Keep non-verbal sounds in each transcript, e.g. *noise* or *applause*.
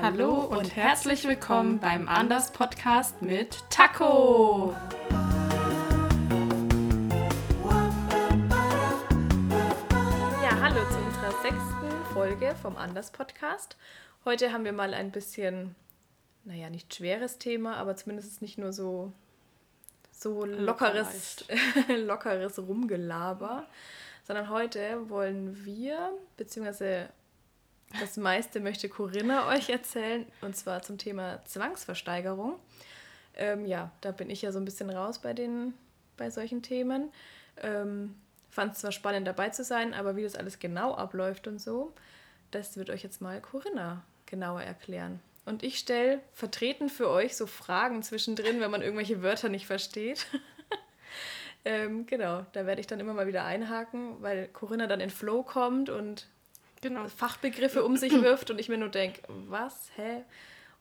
Hallo und herzlich willkommen beim Anders Podcast mit Taco. Ja, hallo zu unserer sechsten Folge vom Anders Podcast. Heute haben wir mal ein bisschen, naja, nicht schweres Thema, aber zumindest nicht nur so, so lockeres, *laughs* lockeres Rumgelaber, sondern heute wollen wir, beziehungsweise das meiste möchte Corinna *laughs* euch erzählen, und zwar zum Thema Zwangsversteigerung. Ähm, ja, da bin ich ja so ein bisschen raus bei, den, bei solchen Themen. Ähm, Fand es zwar spannend dabei zu sein, aber wie das alles genau abläuft und so, das wird euch jetzt mal Corinna genauer erklären. Und ich stelle vertreten für euch so Fragen zwischendrin, wenn man irgendwelche Wörter nicht versteht. *laughs* ähm, genau, da werde ich dann immer mal wieder einhaken, weil Corinna dann in Flow kommt und genau. Fachbegriffe um sich wirft und ich mir nur denke, was, hä?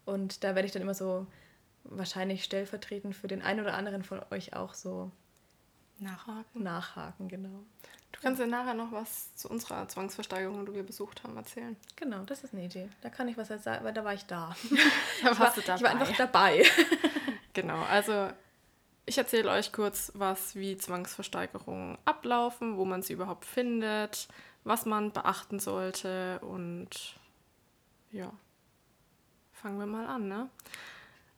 Und da werde ich dann immer so wahrscheinlich stellvertretend für den einen oder anderen von euch auch so nachhaken. Nachhaken, genau. Du kannst ja nachher noch was zu unserer Zwangsversteigerung, die wir besucht haben, erzählen. Genau, das ist eine Idee. Da kann ich was sagen, weil da war ich da. *laughs* da ich, war, du dabei. ich war einfach dabei. *laughs* *laughs* genau, also ich erzähle euch kurz, was wie Zwangsversteigerungen ablaufen, wo man sie überhaupt findet, was man beachten sollte und ja, fangen wir mal an, ne?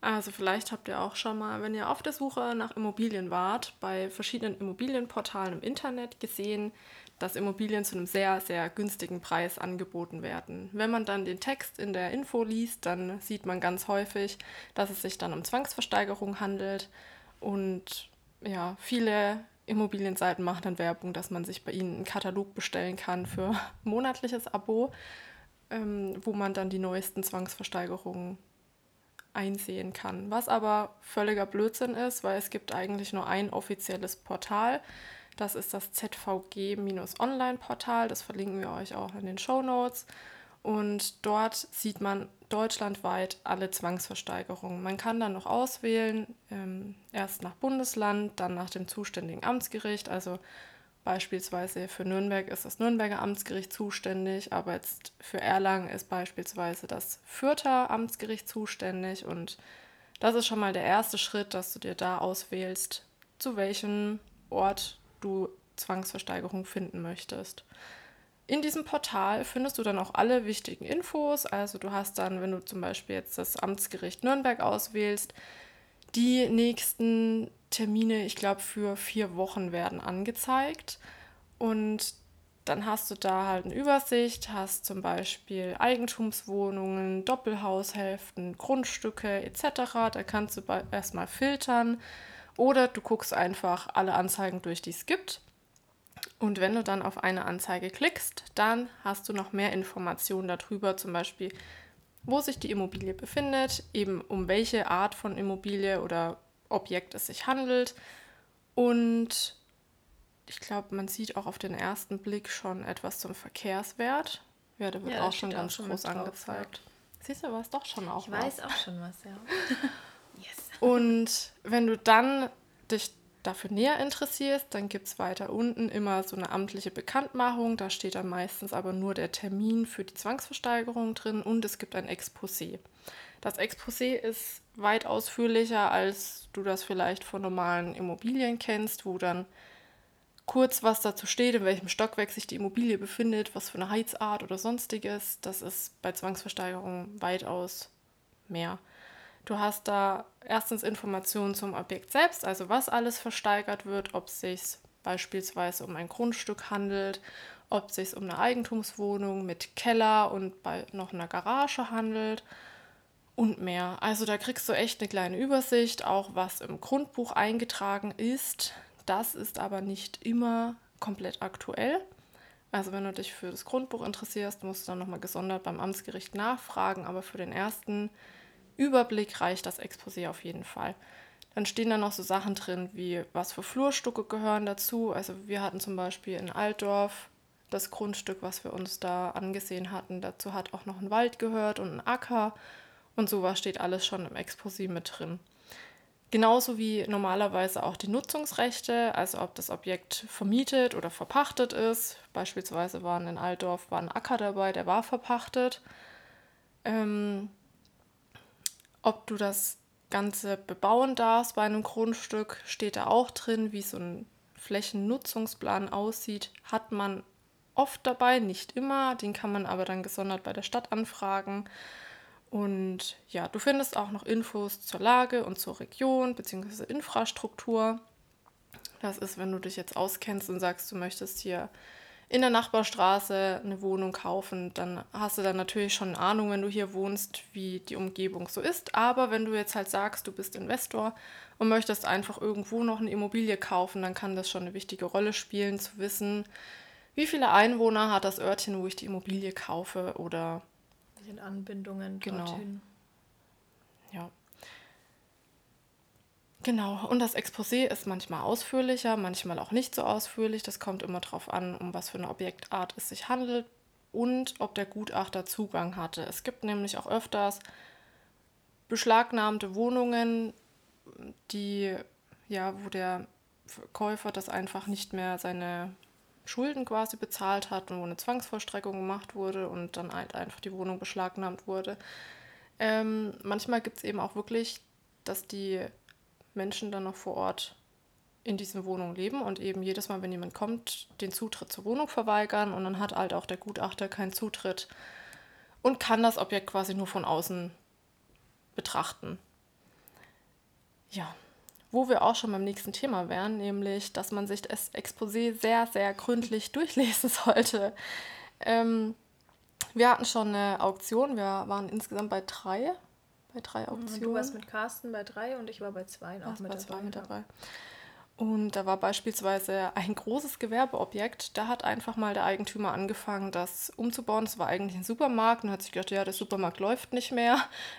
Also vielleicht habt ihr auch schon mal, wenn ihr auf der Suche nach Immobilien wart, bei verschiedenen Immobilienportalen im Internet gesehen, dass Immobilien zu einem sehr, sehr günstigen Preis angeboten werden. Wenn man dann den Text in der Info liest, dann sieht man ganz häufig, dass es sich dann um Zwangsversteigerung handelt. Und ja, viele Immobilienseiten machen dann Werbung, dass man sich bei ihnen einen Katalog bestellen kann für *laughs* monatliches Abo, ähm, wo man dann die neuesten Zwangsversteigerungen einsehen kann. Was aber völliger Blödsinn ist, weil es gibt eigentlich nur ein offizielles Portal. Das ist das ZVG-Online-Portal. Das verlinken wir euch auch in den Show Notes. Und dort sieht man deutschlandweit alle Zwangsversteigerungen. Man kann dann noch auswählen, ähm, erst nach Bundesland, dann nach dem zuständigen Amtsgericht. Also beispielsweise für Nürnberg ist das Nürnberger Amtsgericht zuständig, aber jetzt für Erlangen ist beispielsweise das Fürther Amtsgericht zuständig. Und das ist schon mal der erste Schritt, dass du dir da auswählst, zu welchem Ort du Zwangsversteigerung finden möchtest. In diesem Portal findest du dann auch alle wichtigen Infos. Also du hast dann, wenn du zum Beispiel jetzt das Amtsgericht Nürnberg auswählst, die nächsten Termine, ich glaube, für vier Wochen werden angezeigt. Und dann hast du da halt eine Übersicht, hast zum Beispiel Eigentumswohnungen, Doppelhaushälften, Grundstücke etc. Da kannst du erstmal filtern. Oder du guckst einfach alle Anzeigen durch, die es gibt. Und wenn du dann auf eine Anzeige klickst, dann hast du noch mehr Informationen darüber, zum Beispiel, wo sich die Immobilie befindet, eben um welche Art von Immobilie oder Objekt es sich handelt. Und ich glaube, man sieht auch auf den ersten Blick schon etwas zum Verkehrswert. Ja, der wird ja, auch schon ganz auch groß angezeigt. Drauf, ja. Siehst du, was doch schon auch Ich was. weiß auch schon was, ja. *laughs* yes. Und wenn du dann dich dafür näher interessierst, dann gibt es weiter unten immer so eine amtliche Bekanntmachung. Da steht dann meistens aber nur der Termin für die Zwangsversteigerung drin und es gibt ein Exposé. Das Exposé ist weit ausführlicher, als du das vielleicht von normalen Immobilien kennst, wo dann kurz was dazu steht, in welchem Stockwerk sich die Immobilie befindet, was für eine Heizart oder sonstiges. Das ist bei Zwangsversteigerung weitaus mehr. Du hast da erstens Informationen zum Objekt selbst, also was alles versteigert wird, ob es sich beispielsweise um ein Grundstück handelt, ob es sich um eine Eigentumswohnung mit Keller und bei noch einer Garage handelt und mehr. Also da kriegst du echt eine kleine Übersicht, auch was im Grundbuch eingetragen ist. Das ist aber nicht immer komplett aktuell. Also wenn du dich für das Grundbuch interessierst, musst du dann nochmal gesondert beim Amtsgericht nachfragen, aber für den ersten Überblick reicht das Exposé auf jeden Fall. Dann stehen da noch so Sachen drin, wie was für Flurstücke gehören dazu. Also wir hatten zum Beispiel in Altdorf das Grundstück, was wir uns da angesehen hatten. Dazu hat auch noch ein Wald gehört und ein Acker. Und sowas steht alles schon im Exposé mit drin. Genauso wie normalerweise auch die Nutzungsrechte, also ob das Objekt vermietet oder verpachtet ist. Beispielsweise waren in Altdorf war ein Acker dabei, der war verpachtet. Ähm, ob du das Ganze bebauen darfst bei einem Grundstück, steht da auch drin, wie so ein Flächennutzungsplan aussieht, hat man oft dabei, nicht immer. Den kann man aber dann gesondert bei der Stadt anfragen. Und ja, du findest auch noch Infos zur Lage und zur Region bzw. Infrastruktur. Das ist, wenn du dich jetzt auskennst und sagst, du möchtest hier in der Nachbarstraße eine Wohnung kaufen, dann hast du dann natürlich schon eine Ahnung, wenn du hier wohnst, wie die Umgebung so ist. Aber wenn du jetzt halt sagst, du bist Investor und möchtest einfach irgendwo noch eine Immobilie kaufen, dann kann das schon eine wichtige Rolle spielen, zu wissen, wie viele Einwohner hat das Örtchen, wo ich die Immobilie kaufe oder Anbindungen genau. dorthin. Ja. Genau, und das Exposé ist manchmal ausführlicher, manchmal auch nicht so ausführlich. Das kommt immer darauf an, um was für eine Objektart es sich handelt und ob der Gutachter Zugang hatte. Es gibt nämlich auch öfters beschlagnahmte Wohnungen, die, ja, wo der Käufer das einfach nicht mehr seine Schulden quasi bezahlt hat und wo eine Zwangsvollstreckung gemacht wurde und dann halt einfach die Wohnung beschlagnahmt wurde. Ähm, manchmal gibt es eben auch wirklich, dass die Menschen dann noch vor Ort in diesen Wohnungen leben und eben jedes Mal, wenn jemand kommt, den Zutritt zur Wohnung verweigern und dann hat halt auch der Gutachter keinen Zutritt und kann das Objekt quasi nur von außen betrachten. Ja, wo wir auch schon beim nächsten Thema wären, nämlich, dass man sich das Exposé sehr, sehr gründlich *laughs* durchlesen sollte. Ähm, wir hatten schon eine Auktion, wir waren insgesamt bei drei, bei drei Auktionen. Du warst mit Carsten bei drei und ich war bei zwei auch mit, bei zwei mit dabei. Und da war beispielsweise ein großes Gewerbeobjekt. Da hat einfach mal der Eigentümer angefangen, das umzubauen. Das war eigentlich ein Supermarkt und hat sich gedacht, ja, der Supermarkt läuft nicht mehr.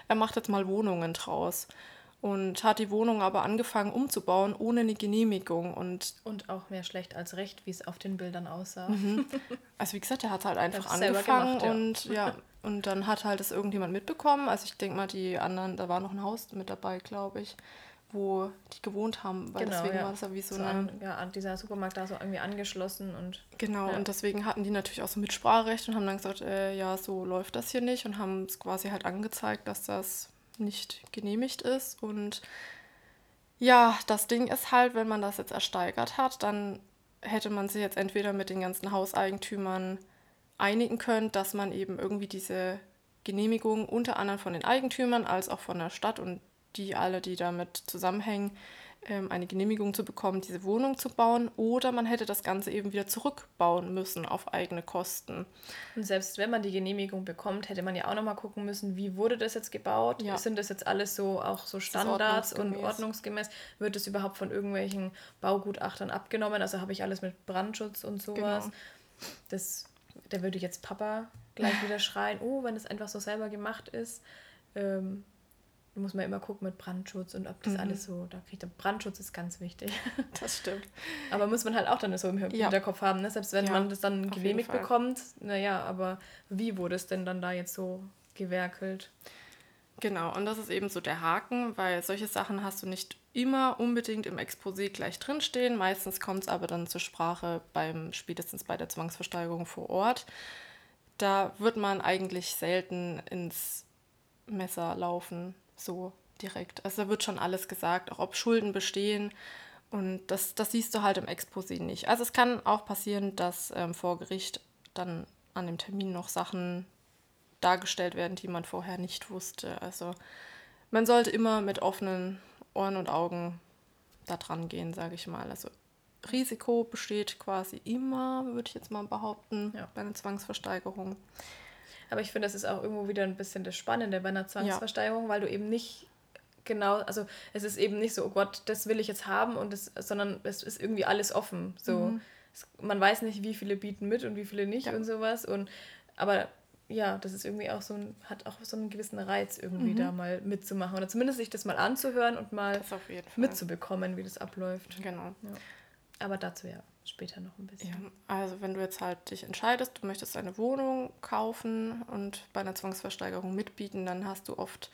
Er macht jetzt mal Wohnungen draus und hat die Wohnung aber angefangen umzubauen ohne eine Genehmigung. Und, und auch mehr schlecht als recht, wie es auf den Bildern aussah. Mhm. Also wie gesagt, er hat halt *laughs* einfach angefangen gemacht, ja. und ja, *laughs* und dann hat halt das irgendjemand mitbekommen. Also ich denke mal, die anderen, da war noch ein Haus mit dabei, glaube ich, wo die gewohnt haben, weil genau, deswegen ja. war es ja wie so, so eine... An, ja, dieser Supermarkt da so irgendwie angeschlossen und... Genau, ja. und deswegen hatten die natürlich auch so Mitspracherecht und haben dann gesagt, äh, ja, so läuft das hier nicht und haben es quasi halt angezeigt, dass das nicht genehmigt ist. Und ja, das Ding ist halt, wenn man das jetzt ersteigert hat, dann hätte man sich jetzt entweder mit den ganzen Hauseigentümern einigen können, dass man eben irgendwie diese Genehmigung unter anderem von den Eigentümern als auch von der Stadt und die alle, die damit zusammenhängen, ähm, eine Genehmigung zu bekommen, diese Wohnung zu bauen. Oder man hätte das Ganze eben wieder zurückbauen müssen auf eigene Kosten. Und selbst wenn man die Genehmigung bekommt, hätte man ja auch nochmal gucken müssen, wie wurde das jetzt gebaut? Ja. Sind das jetzt alles so auch so Standards ordnungsgemäß? und ordnungsgemäß? Wird das überhaupt von irgendwelchen Baugutachtern abgenommen? Also habe ich alles mit Brandschutz und sowas. Genau. Das, da würde jetzt Papa gleich wieder *laughs* schreien, oh, wenn es einfach so selber gemacht ist. Ähm, da muss man immer gucken mit Brandschutz und ob das mhm. alles so, da kriegt der Brandschutz ist ganz wichtig. *laughs* Das stimmt. aber muss man halt auch dann so im Hinterkopf ja. haben, ne? selbst wenn ja, man das dann genehmigt bekommt, naja, aber wie wurde es denn dann da jetzt so gewerkelt? Genau, und das ist eben so der Haken, weil solche Sachen hast du nicht immer unbedingt im Exposé gleich drinstehen. Meistens kommt es aber dann zur Sprache beim, spätestens bei der Zwangsversteigerung vor Ort. Da wird man eigentlich selten ins Messer laufen so direkt. Also da wird schon alles gesagt, auch ob Schulden bestehen. Und das, das siehst du halt im Exposé nicht. Also es kann auch passieren, dass ähm, vor Gericht dann an dem Termin noch Sachen dargestellt werden, die man vorher nicht wusste. Also man sollte immer mit offenen Ohren und Augen da dran gehen, sage ich mal. Also Risiko besteht quasi immer, würde ich jetzt mal behaupten, ja. bei einer Zwangsversteigerung. Aber ich finde, das ist auch irgendwo wieder ein bisschen das Spannende bei einer Zwangsversteigerung, ja. weil du eben nicht genau, also es ist eben nicht so, oh Gott, das will ich jetzt haben und das, sondern es ist irgendwie alles offen. So, mhm. es, man weiß nicht, wie viele bieten mit und wie viele nicht ja. und sowas. Und aber ja, das ist irgendwie auch so ein, hat auch so einen gewissen Reiz, irgendwie mhm. da mal mitzumachen. Oder zumindest sich das mal anzuhören und mal mitzubekommen, wie das abläuft. Genau. Ja. Aber dazu ja später noch ein bisschen. Ja, also wenn du jetzt halt dich entscheidest, du möchtest eine Wohnung kaufen und bei einer Zwangsversteigerung mitbieten, dann hast du oft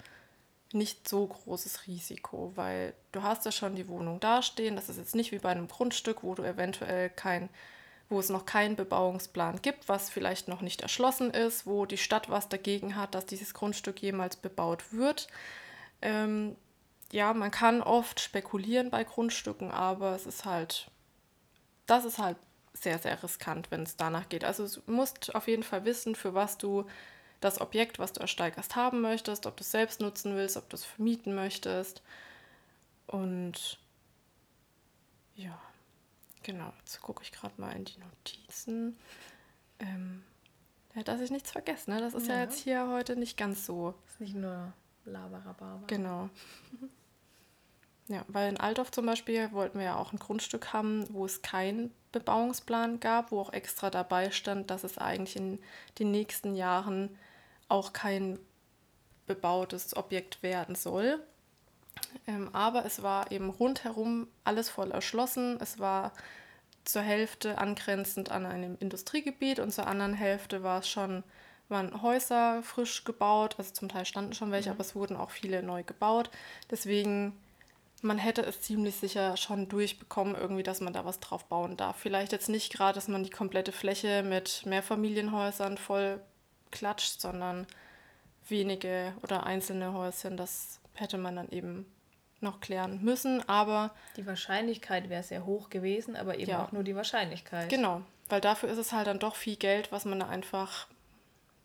nicht so großes Risiko, weil du hast ja schon die Wohnung dastehen. Das ist jetzt nicht wie bei einem Grundstück, wo du eventuell kein, wo es noch keinen Bebauungsplan gibt, was vielleicht noch nicht erschlossen ist, wo die Stadt was dagegen hat, dass dieses Grundstück jemals bebaut wird. Ähm, ja, man kann oft spekulieren bei Grundstücken, aber es ist halt, das ist halt sehr, sehr riskant, wenn es danach geht. Also du musst auf jeden Fall wissen, für was du das Objekt, was du ersteigerst, haben möchtest, ob du es selbst nutzen willst, ob du es vermieten möchtest. Und ja, genau, jetzt gucke ich gerade mal in die Notizen. Ähm, ja, dass ich nichts vergesse, ne? Das ist ja. ja jetzt hier heute nicht ganz so. Ist nicht nur Laberababa. Genau. *laughs* Ja, weil in Altdorf zum Beispiel wollten wir ja auch ein Grundstück haben, wo es keinen Bebauungsplan gab, wo auch extra dabei stand, dass es eigentlich in den nächsten Jahren auch kein bebautes Objekt werden soll. Ähm, aber es war eben rundherum alles voll erschlossen. Es war zur Hälfte angrenzend an einem Industriegebiet und zur anderen Hälfte war es schon, waren Häuser frisch gebaut. Also zum Teil standen schon welche, mhm. aber es wurden auch viele neu gebaut. Deswegen man hätte es ziemlich sicher schon durchbekommen, irgendwie, dass man da was drauf bauen darf. Vielleicht jetzt nicht gerade, dass man die komplette Fläche mit Mehrfamilienhäusern voll klatscht, sondern wenige oder einzelne Häuschen. Das hätte man dann eben noch klären müssen, aber. Die Wahrscheinlichkeit wäre sehr hoch gewesen, aber eben ja. auch nur die Wahrscheinlichkeit. Genau, weil dafür ist es halt dann doch viel Geld, was man da einfach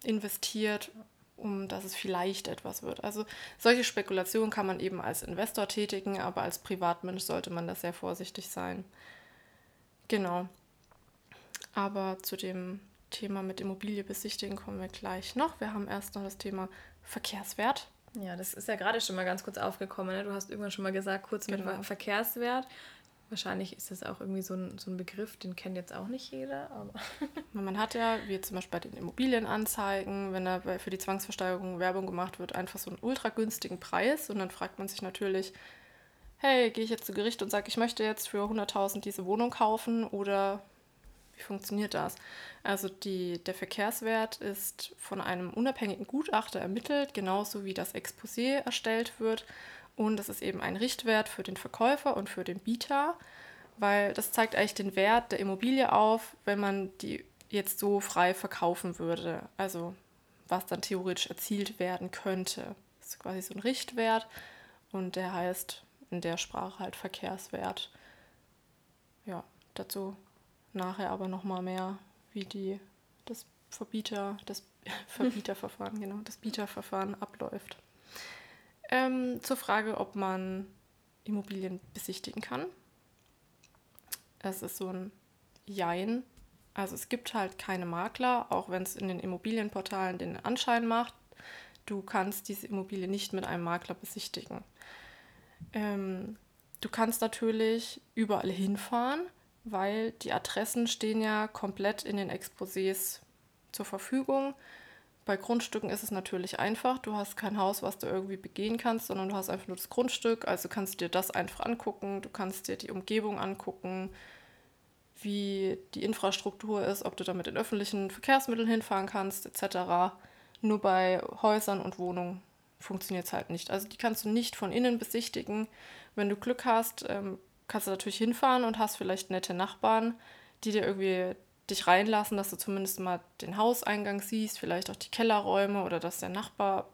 investiert um dass es vielleicht etwas wird. Also solche Spekulationen kann man eben als Investor tätigen, aber als Privatmensch sollte man da sehr vorsichtig sein. Genau. Aber zu dem Thema mit Immobilie besichtigen kommen wir gleich noch. Wir haben erst noch das Thema Verkehrswert. Ja, das ist ja gerade schon mal ganz kurz aufgekommen. Ne? Du hast irgendwann schon mal gesagt, kurz genau. mit Verkehrswert. Wahrscheinlich ist das auch irgendwie so ein, so ein Begriff, den kennt jetzt auch nicht jeder. Aber *laughs* Man hat ja, wie zum Beispiel bei den Immobilienanzeigen, wenn da für die Zwangsversteigerung Werbung gemacht wird, einfach so einen ultra günstigen Preis. Und dann fragt man sich natürlich, hey, gehe ich jetzt zu Gericht und sage, ich möchte jetzt für 100.000 diese Wohnung kaufen oder wie funktioniert das? Also die, der Verkehrswert ist von einem unabhängigen Gutachter ermittelt, genauso wie das Exposé erstellt wird. Und das ist eben ein Richtwert für den Verkäufer und für den Bieter, weil das zeigt eigentlich den Wert der Immobilie auf, wenn man die jetzt so frei verkaufen würde. Also was dann theoretisch erzielt werden könnte. Das ist quasi so ein Richtwert und der heißt in der Sprache halt Verkehrswert. Ja, dazu nachher aber nochmal mehr, wie die, das Verbieter, das *laughs* Verbieterverfahren, genau, das Bieterverfahren abläuft. Ähm, zur Frage, ob man Immobilien besichtigen kann. Es ist so ein Jein. Also es gibt halt keine Makler, auch wenn es in den Immobilienportalen den Anschein macht. Du kannst diese Immobilie nicht mit einem Makler besichtigen. Ähm, du kannst natürlich überall hinfahren, weil die Adressen stehen ja komplett in den Exposés zur Verfügung. Bei Grundstücken ist es natürlich einfach. Du hast kein Haus, was du irgendwie begehen kannst, sondern du hast einfach nur das Grundstück. Also kannst du dir das einfach angucken. Du kannst dir die Umgebung angucken, wie die Infrastruktur ist, ob du damit in öffentlichen Verkehrsmitteln hinfahren kannst, etc. Nur bei Häusern und Wohnungen funktioniert es halt nicht. Also die kannst du nicht von innen besichtigen. Wenn du Glück hast, ähm, kannst du natürlich hinfahren und hast vielleicht nette Nachbarn, die dir irgendwie dich reinlassen, dass du zumindest mal den Hauseingang siehst, vielleicht auch die Kellerräume oder dass der Nachbar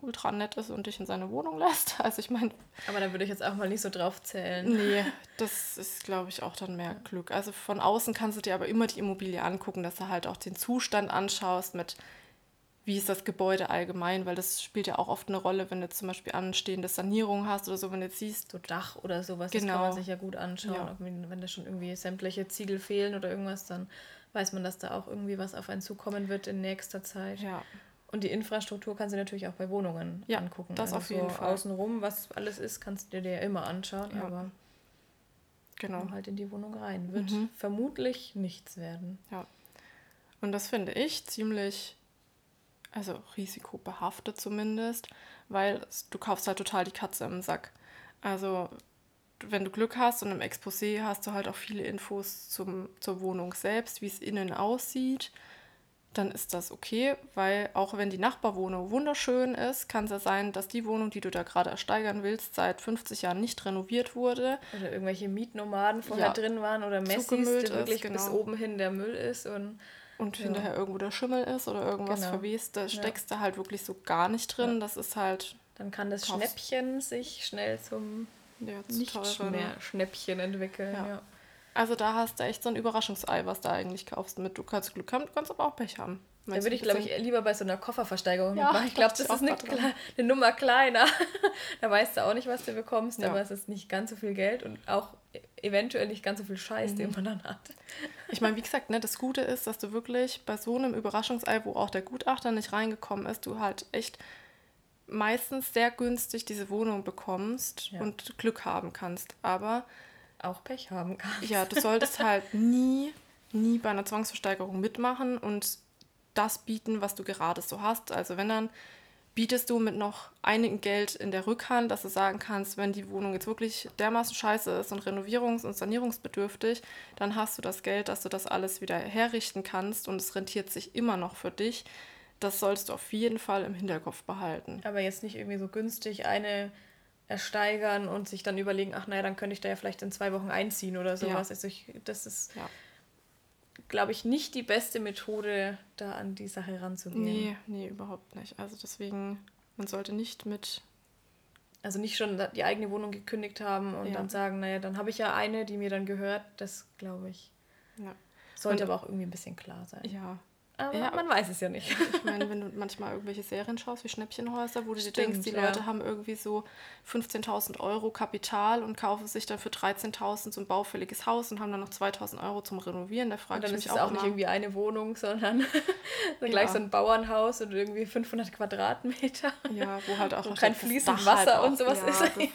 ultra nett ist und dich in seine Wohnung lässt. *laughs* Also ich meine. Aber da würde ich jetzt auch mal nicht so drauf zählen. Nee, *laughs* das ist, glaube ich, auch dann mehr Glück. Also von außen kannst du dir aber immer die Immobilie angucken, dass du halt auch den Zustand anschaust mit wie ist das Gebäude allgemein, weil das spielt ja auch oft eine Rolle, wenn du zum Beispiel anstehende Sanierung hast oder so, wenn du jetzt siehst. So Dach oder sowas, genau. das kann man sich ja gut anschauen. Ja. Wenn, wenn da schon irgendwie sämtliche Ziegel fehlen oder irgendwas, dann weiß man, dass da auch irgendwie was auf einen zukommen wird in nächster Zeit. Ja. Und die Infrastruktur kannst du natürlich auch bei Wohnungen ja, angucken. Das also auf jeden so Fall. Außenrum, was alles ist, kannst du dir ja immer anschauen, ja. aber genau. halt in die Wohnung rein. Wird mhm. vermutlich nichts werden. Ja. Und das finde ich ziemlich also risikobehaftet zumindest, weil du kaufst halt total die Katze im Sack. Also wenn du Glück hast und im Exposé hast du halt auch viele Infos zum, zur Wohnung selbst, wie es innen aussieht. dann ist das okay, weil auch wenn die Nachbarwohnung wunderschön ist, kann es ja sein, dass die Wohnung, die du da gerade ersteigern willst, seit 50 Jahren nicht renoviert wurde. Oder irgendwelche Mietnomaden vorher ja, drin waren oder Messis, die wirklich genau. bis oben hin der Müll ist und und ja. hinterher irgendwo der Schimmel ist oder irgendwas genau. verwest, da steckst ja. du halt wirklich so gar nicht drin. Ja. Das ist halt. Dann kann das Schnäppchen sich schnell zum ja, nicht mehr Schnäppchen entwickeln. Ja. Also da hast du echt so ein Überraschungsei, was du eigentlich kaufst mit. Du kannst Glück haben, du kannst aber auch Pech haben. Da würde ich, glaube ich, lieber bei so einer Kofferversteigerung ja, mitmachen. Ich glaube, das ist eine, eine, Nummer kleiner. *laughs* da weißt du auch nicht, was du bekommst, ja. aber es ist nicht ganz so viel Geld und auch eventuell nicht ganz so viel Scheiß, mhm. den man dann hat. *laughs* Ich meine, wie gesagt, ne, das Gute ist, dass du wirklich bei so einem Überraschungsei, wo auch der Gutachter nicht reingekommen ist, du halt echt meistens sehr günstig diese Wohnung bekommst ja. und Glück haben kannst. Aber auch Pech haben kannst. Ja, du solltest *laughs* halt nie, nie bei einer Zwangsversteigerung mitmachen und das bieten, was du gerade so hast. Also wenn dann bietest du mit noch einigem Geld in der Rückhand, dass du sagen kannst, wenn die Wohnung jetzt wirklich dermaßen scheiße ist und renovierungs- und sanierungsbedürftig, dann hast du das Geld, dass du das alles wieder herrichten kannst und es rentiert sich immer noch für dich. Das sollst du auf jeden Fall im Hinterkopf behalten. Aber jetzt nicht irgendwie so günstig eine ersteigern und sich dann überlegen, ach naja, dann könnte ich da ja vielleicht in zwei Wochen einziehen oder sowas. Ja. Also ich, das ist, ja. Glaube ich, nicht die beste Methode, da an die Sache ranzugehen. Nee, nee, überhaupt nicht. Also deswegen, man sollte nicht mit. Also nicht schon die eigene Wohnung gekündigt haben und ja. dann sagen, naja, dann habe ich ja eine, die mir dann gehört. Das glaube ich. Ja. Sollte und, aber auch irgendwie ein bisschen klar sein. Ja, aber ja, man weiß es ja nicht. Ich *laughs* meine, wenn du manchmal irgendwelche Serien schaust, wie Schnäppchenhäuser, wo du Stimmt, dir denkst, die ja. Leute haben irgendwie so 15.000 Euro Kapital und kaufen sich dann für 13.000 so ein baufälliges Haus und haben dann noch 2.000 Euro zum Renovieren. Da frage ich mich auch. Dann ist es auch nicht irgendwie eine Wohnung, sondern *laughs* dann gleich so ein Bauernhaus und irgendwie 500 Quadratmeter. Ja, wo halt auch wo kein fließendes Wasser halt und sowas ja, ist.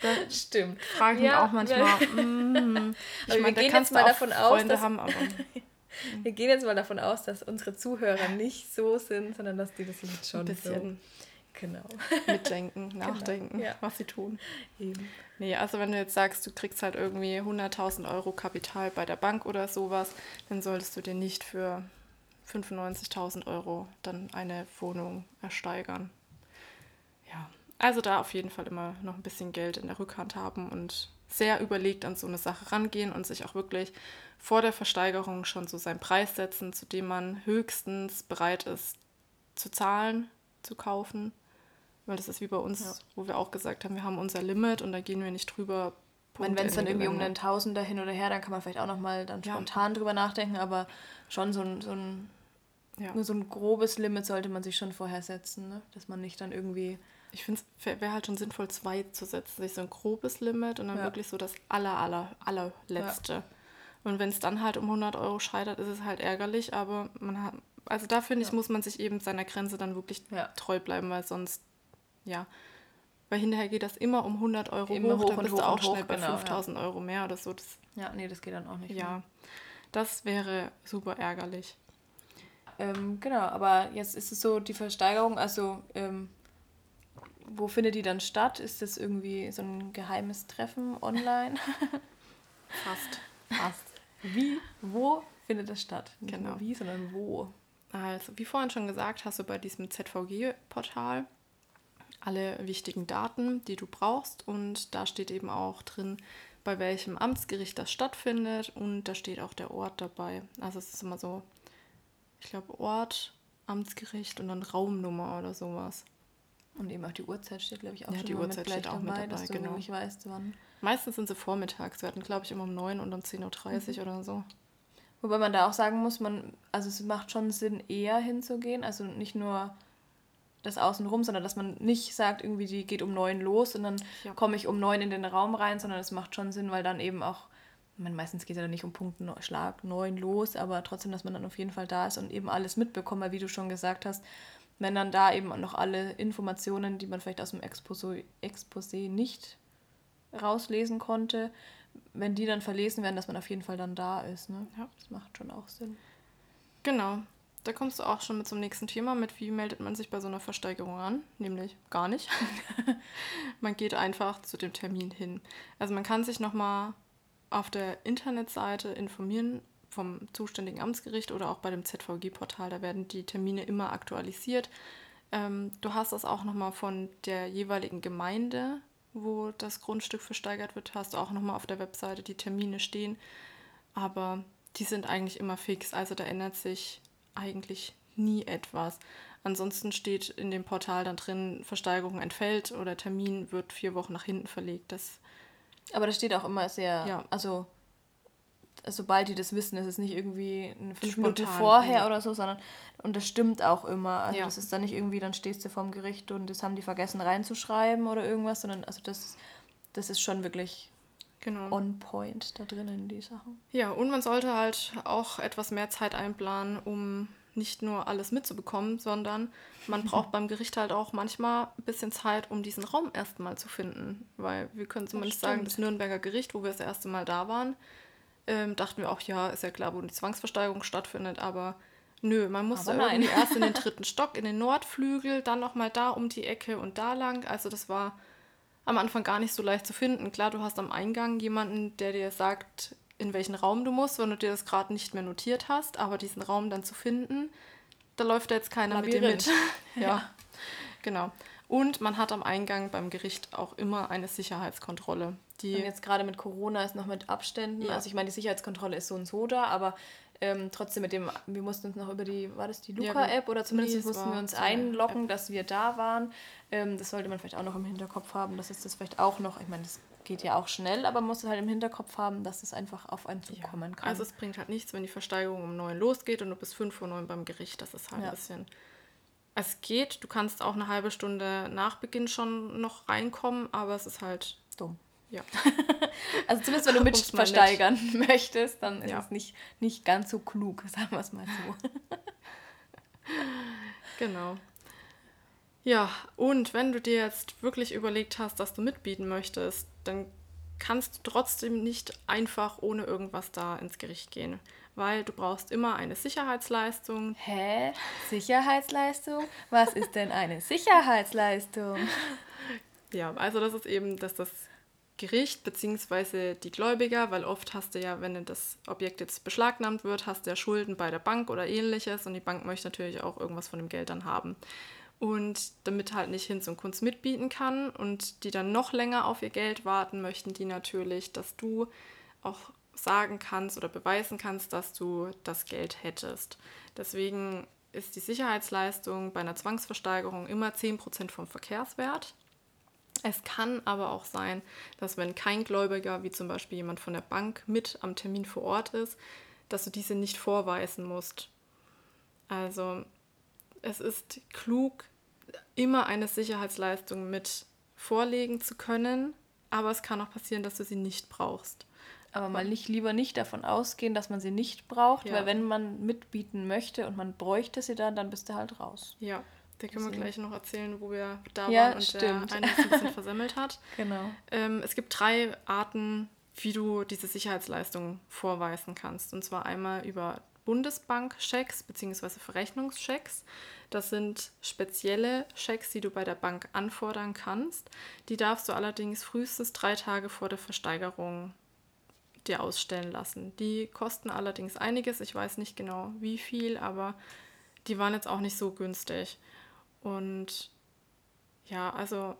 Das *laughs* Stimmt. Frage ich ja, mich auch manchmal. Mm, ich meine, da kannst auch davon Freunde aus, haben, aber. *laughs* Wir gehen jetzt mal davon aus, dass unsere Zuhörer nicht so sind, sondern dass die das jetzt schon ein bisschen so genau. *laughs* mitdenken, genau. nachdenken, genau. ja. was sie tun. Eben. Nee, also wenn du jetzt sagst, du kriegst halt irgendwie 100.000 Euro Kapital bei der Bank oder sowas, dann solltest du dir nicht für 95.000 Euro dann eine Wohnung ersteigern. Ja, also da auf jeden Fall immer noch ein bisschen Geld in der Rückhand haben und sehr überlegt an so eine Sache rangehen und sich auch wirklich vor der Versteigerung schon so seinen Preis setzen, zu dem man höchstens bereit ist zu zahlen, zu kaufen. Weil das ist wie bei uns, ja. wo wir auch gesagt haben, wir haben unser Limit und da gehen wir nicht drüber. Wenn es dann irgendwie um einen Tausender hin oder her, dann kann man vielleicht auch nochmal dann spontan ja. drüber nachdenken, aber schon so ein, so ein, ja. nur so ein grobes Limit sollte man sich schon vorher setzen, ne? dass man nicht dann irgendwie ich finde es wäre halt schon sinnvoll, zwei zu setzen, sich so ein grobes Limit und dann ja. wirklich so das aller, aller, allerletzte. Ja. Und wenn es dann halt um 100 Euro scheitert, ist es halt ärgerlich, aber man hat, also da finde ich, ja. muss man sich eben seiner Grenze dann wirklich treu bleiben, weil sonst, ja, weil hinterher geht das immer um 100 Euro immer hoch, hoch dann bist hoch du auch schnell bei genau, 5000 Euro mehr oder so. Das, ja, nee, das geht dann auch nicht. Ja, mehr. das wäre super ärgerlich. Ähm, genau, aber jetzt ist es so, die Versteigerung, also ähm, wo findet die dann statt? Ist das irgendwie so ein geheimes Treffen online? *laughs* Fast. Fast. Wie, wo findet das statt? Nicht genau. nur wie, sondern wo. Also, wie vorhin schon gesagt, hast du bei diesem ZVG-Portal alle wichtigen Daten, die du brauchst. Und da steht eben auch drin, bei welchem Amtsgericht das stattfindet. Und da steht auch der Ort dabei. Also es ist immer so, ich glaube, Ort, Amtsgericht und dann Raumnummer oder sowas. Und eben auch die Uhrzeit steht, glaube ich, auch ja, die Uhrzeit steht auch dabei, mit dabei, genau. nicht weißt, wann. Meistens sind sie vormittags. Wir hatten, glaube ich, immer um 9 und um 10.30 Uhr mhm. oder so. Wobei man da auch sagen muss, man, also es macht schon Sinn, eher hinzugehen. Also nicht nur das Außenrum, sondern dass man nicht sagt, irgendwie, die geht um 9 los und dann ja. komme ich um 9 in den Raum rein, sondern es macht schon Sinn, weil dann eben auch, man meistens geht ja dann nicht um Punkt Schlag 9 los, aber trotzdem, dass man dann auf jeden Fall da ist und eben alles mitbekommt, weil wie du schon gesagt hast, wenn dann da eben noch alle Informationen, die man vielleicht aus dem Exposé, Exposé nicht rauslesen konnte, wenn die dann verlesen werden, dass man auf jeden Fall dann da ist. Ne? Ja. Das macht schon auch Sinn. Genau. Da kommst du auch schon mit zum nächsten Thema, mit wie meldet man sich bei so einer Versteigerung an? Nämlich gar nicht. *laughs* man geht einfach zu dem Termin hin. Also man kann sich nochmal auf der Internetseite informieren vom zuständigen Amtsgericht oder auch bei dem ZVG-Portal. Da werden die Termine immer aktualisiert. Ähm, du hast das auch nochmal von der jeweiligen Gemeinde, wo das Grundstück versteigert wird, hast du auch nochmal auf der Webseite die Termine stehen. Aber die sind eigentlich immer fix. Also da ändert sich eigentlich nie etwas. Ansonsten steht in dem Portal dann drin, Versteigerung entfällt oder Termin wird vier Wochen nach hinten verlegt. Das Aber das steht auch immer sehr, ja. also sobald die das wissen, ist es nicht irgendwie eine fünf Minuten vorher ja. oder so, sondern und das stimmt auch immer. Also ja. das ist dann nicht irgendwie, dann stehst du vorm Gericht und das haben die vergessen reinzuschreiben oder irgendwas, sondern also das, das ist schon wirklich genau. on point da drinnen, die Sachen. Ja, und man sollte halt auch etwas mehr Zeit einplanen, um nicht nur alles mitzubekommen, sondern man *laughs* braucht beim Gericht halt auch manchmal ein bisschen Zeit, um diesen Raum erstmal zu finden. Weil wir können zumindest das sagen, das Nürnberger Gericht, wo wir das erste Mal da waren, ähm, dachten wir auch, ja, ist ja klar, wo die Zwangsversteigerung stattfindet, aber nö, man muss irgendwie erst in den *laughs* dritten Stock, in den Nordflügel, dann nochmal da um die Ecke und da lang. Also das war am Anfang gar nicht so leicht zu finden. Klar, du hast am Eingang jemanden, der dir sagt, in welchen Raum du musst, wenn du dir das gerade nicht mehr notiert hast, aber diesen Raum dann zu finden, da läuft jetzt keiner Labyrinth. mit *laughs* dir mit. ja, genau. Und man hat am Eingang beim Gericht auch immer eine Sicherheitskontrolle. Die und jetzt gerade mit Corona ist noch mit Abständen. Ja. Also ich meine, die Sicherheitskontrolle ist so und so da, aber ähm, trotzdem mit dem, wir mussten uns noch über die, war das die Luca-App ja, oder zumindest mussten wir uns einloggen, App. dass wir da waren. Ähm, das sollte man vielleicht auch noch im Hinterkopf haben, dass es das vielleicht auch noch, ich meine, das geht ja auch schnell, aber man muss halt im Hinterkopf haben, dass es einfach auf einen zukommen ja. kann. Also es bringt halt nichts, wenn die Versteigerung um neun losgeht und du bist fünf vor neun beim Gericht. Das ist halt ja. ein bisschen es geht, du kannst auch eine halbe Stunde nach Beginn schon noch reinkommen, aber es ist halt dumm. Ja. *laughs* also zumindest wenn du mit versteigern *laughs* möchtest, dann ist ja. es nicht, nicht ganz so klug, *laughs* sagen wir es mal so. genau. Ja, und wenn du dir jetzt wirklich überlegt hast, dass du mitbieten möchtest, dann kannst du trotzdem nicht einfach ohne irgendwas da ins Gericht gehen weil du brauchst immer eine Sicherheitsleistung. Hä? Sicherheitsleistung? Was ist denn eine Sicherheitsleistung? *laughs* ja, also das ist eben, dass das Gericht bzw. die Gläubiger, weil oft hast du ja, wenn das Objekt jetzt beschlagnahmt wird, hast du ja Schulden bei der Bank oder ähnliches und die Bank möchte natürlich auch irgendwas von dem Geld dann haben. Und damit halt nicht Hinz und Kunst mitbieten kann und die dann noch länger auf ihr Geld warten, möchten die natürlich, dass du auch sagen kannst oder beweisen kannst, dass du das Geld hättest. Deswegen ist die Sicherheitsleistung bei einer Zwangsversteigerung immer 10% vom Verkehrswert. Es kann aber auch sein, dass wenn kein Gläubiger, wie zum Beispiel jemand von der Bank, mit am Termin vor Ort ist, dass du diese nicht vorweisen musst. Also es ist klug, immer eine Sicherheitsleistung mit vorlegen zu können, aber es kann auch passieren, dass du sie nicht brauchst. Aber mal nicht lieber nicht davon ausgehen, dass man sie nicht braucht, ja. weil wenn man mitbieten möchte und man bräuchte sie dann, dann bist du halt raus. Ja, da können wir gleich noch erzählen, wo wir da ja, waren und stimmt. der eine ein bisschen versemmelt hat. *laughs* Genau. Ähm, es gibt drei Arten, wie du diese Sicherheitsleistung vorweisen kannst. Und zwar einmal über Bundesbank-Schecks bzw. Verrechnungschecks. Das sind spezielle Schecks, die du bei der Bank anfordern kannst. Die darfst du allerdings frühestens drei Tage vor der Versteigerung dir ausstellen lassen. Die kosten allerdings einiges. Ich weiß nicht genau wie viel, aber die waren jetzt auch nicht so günstig. Und ja, also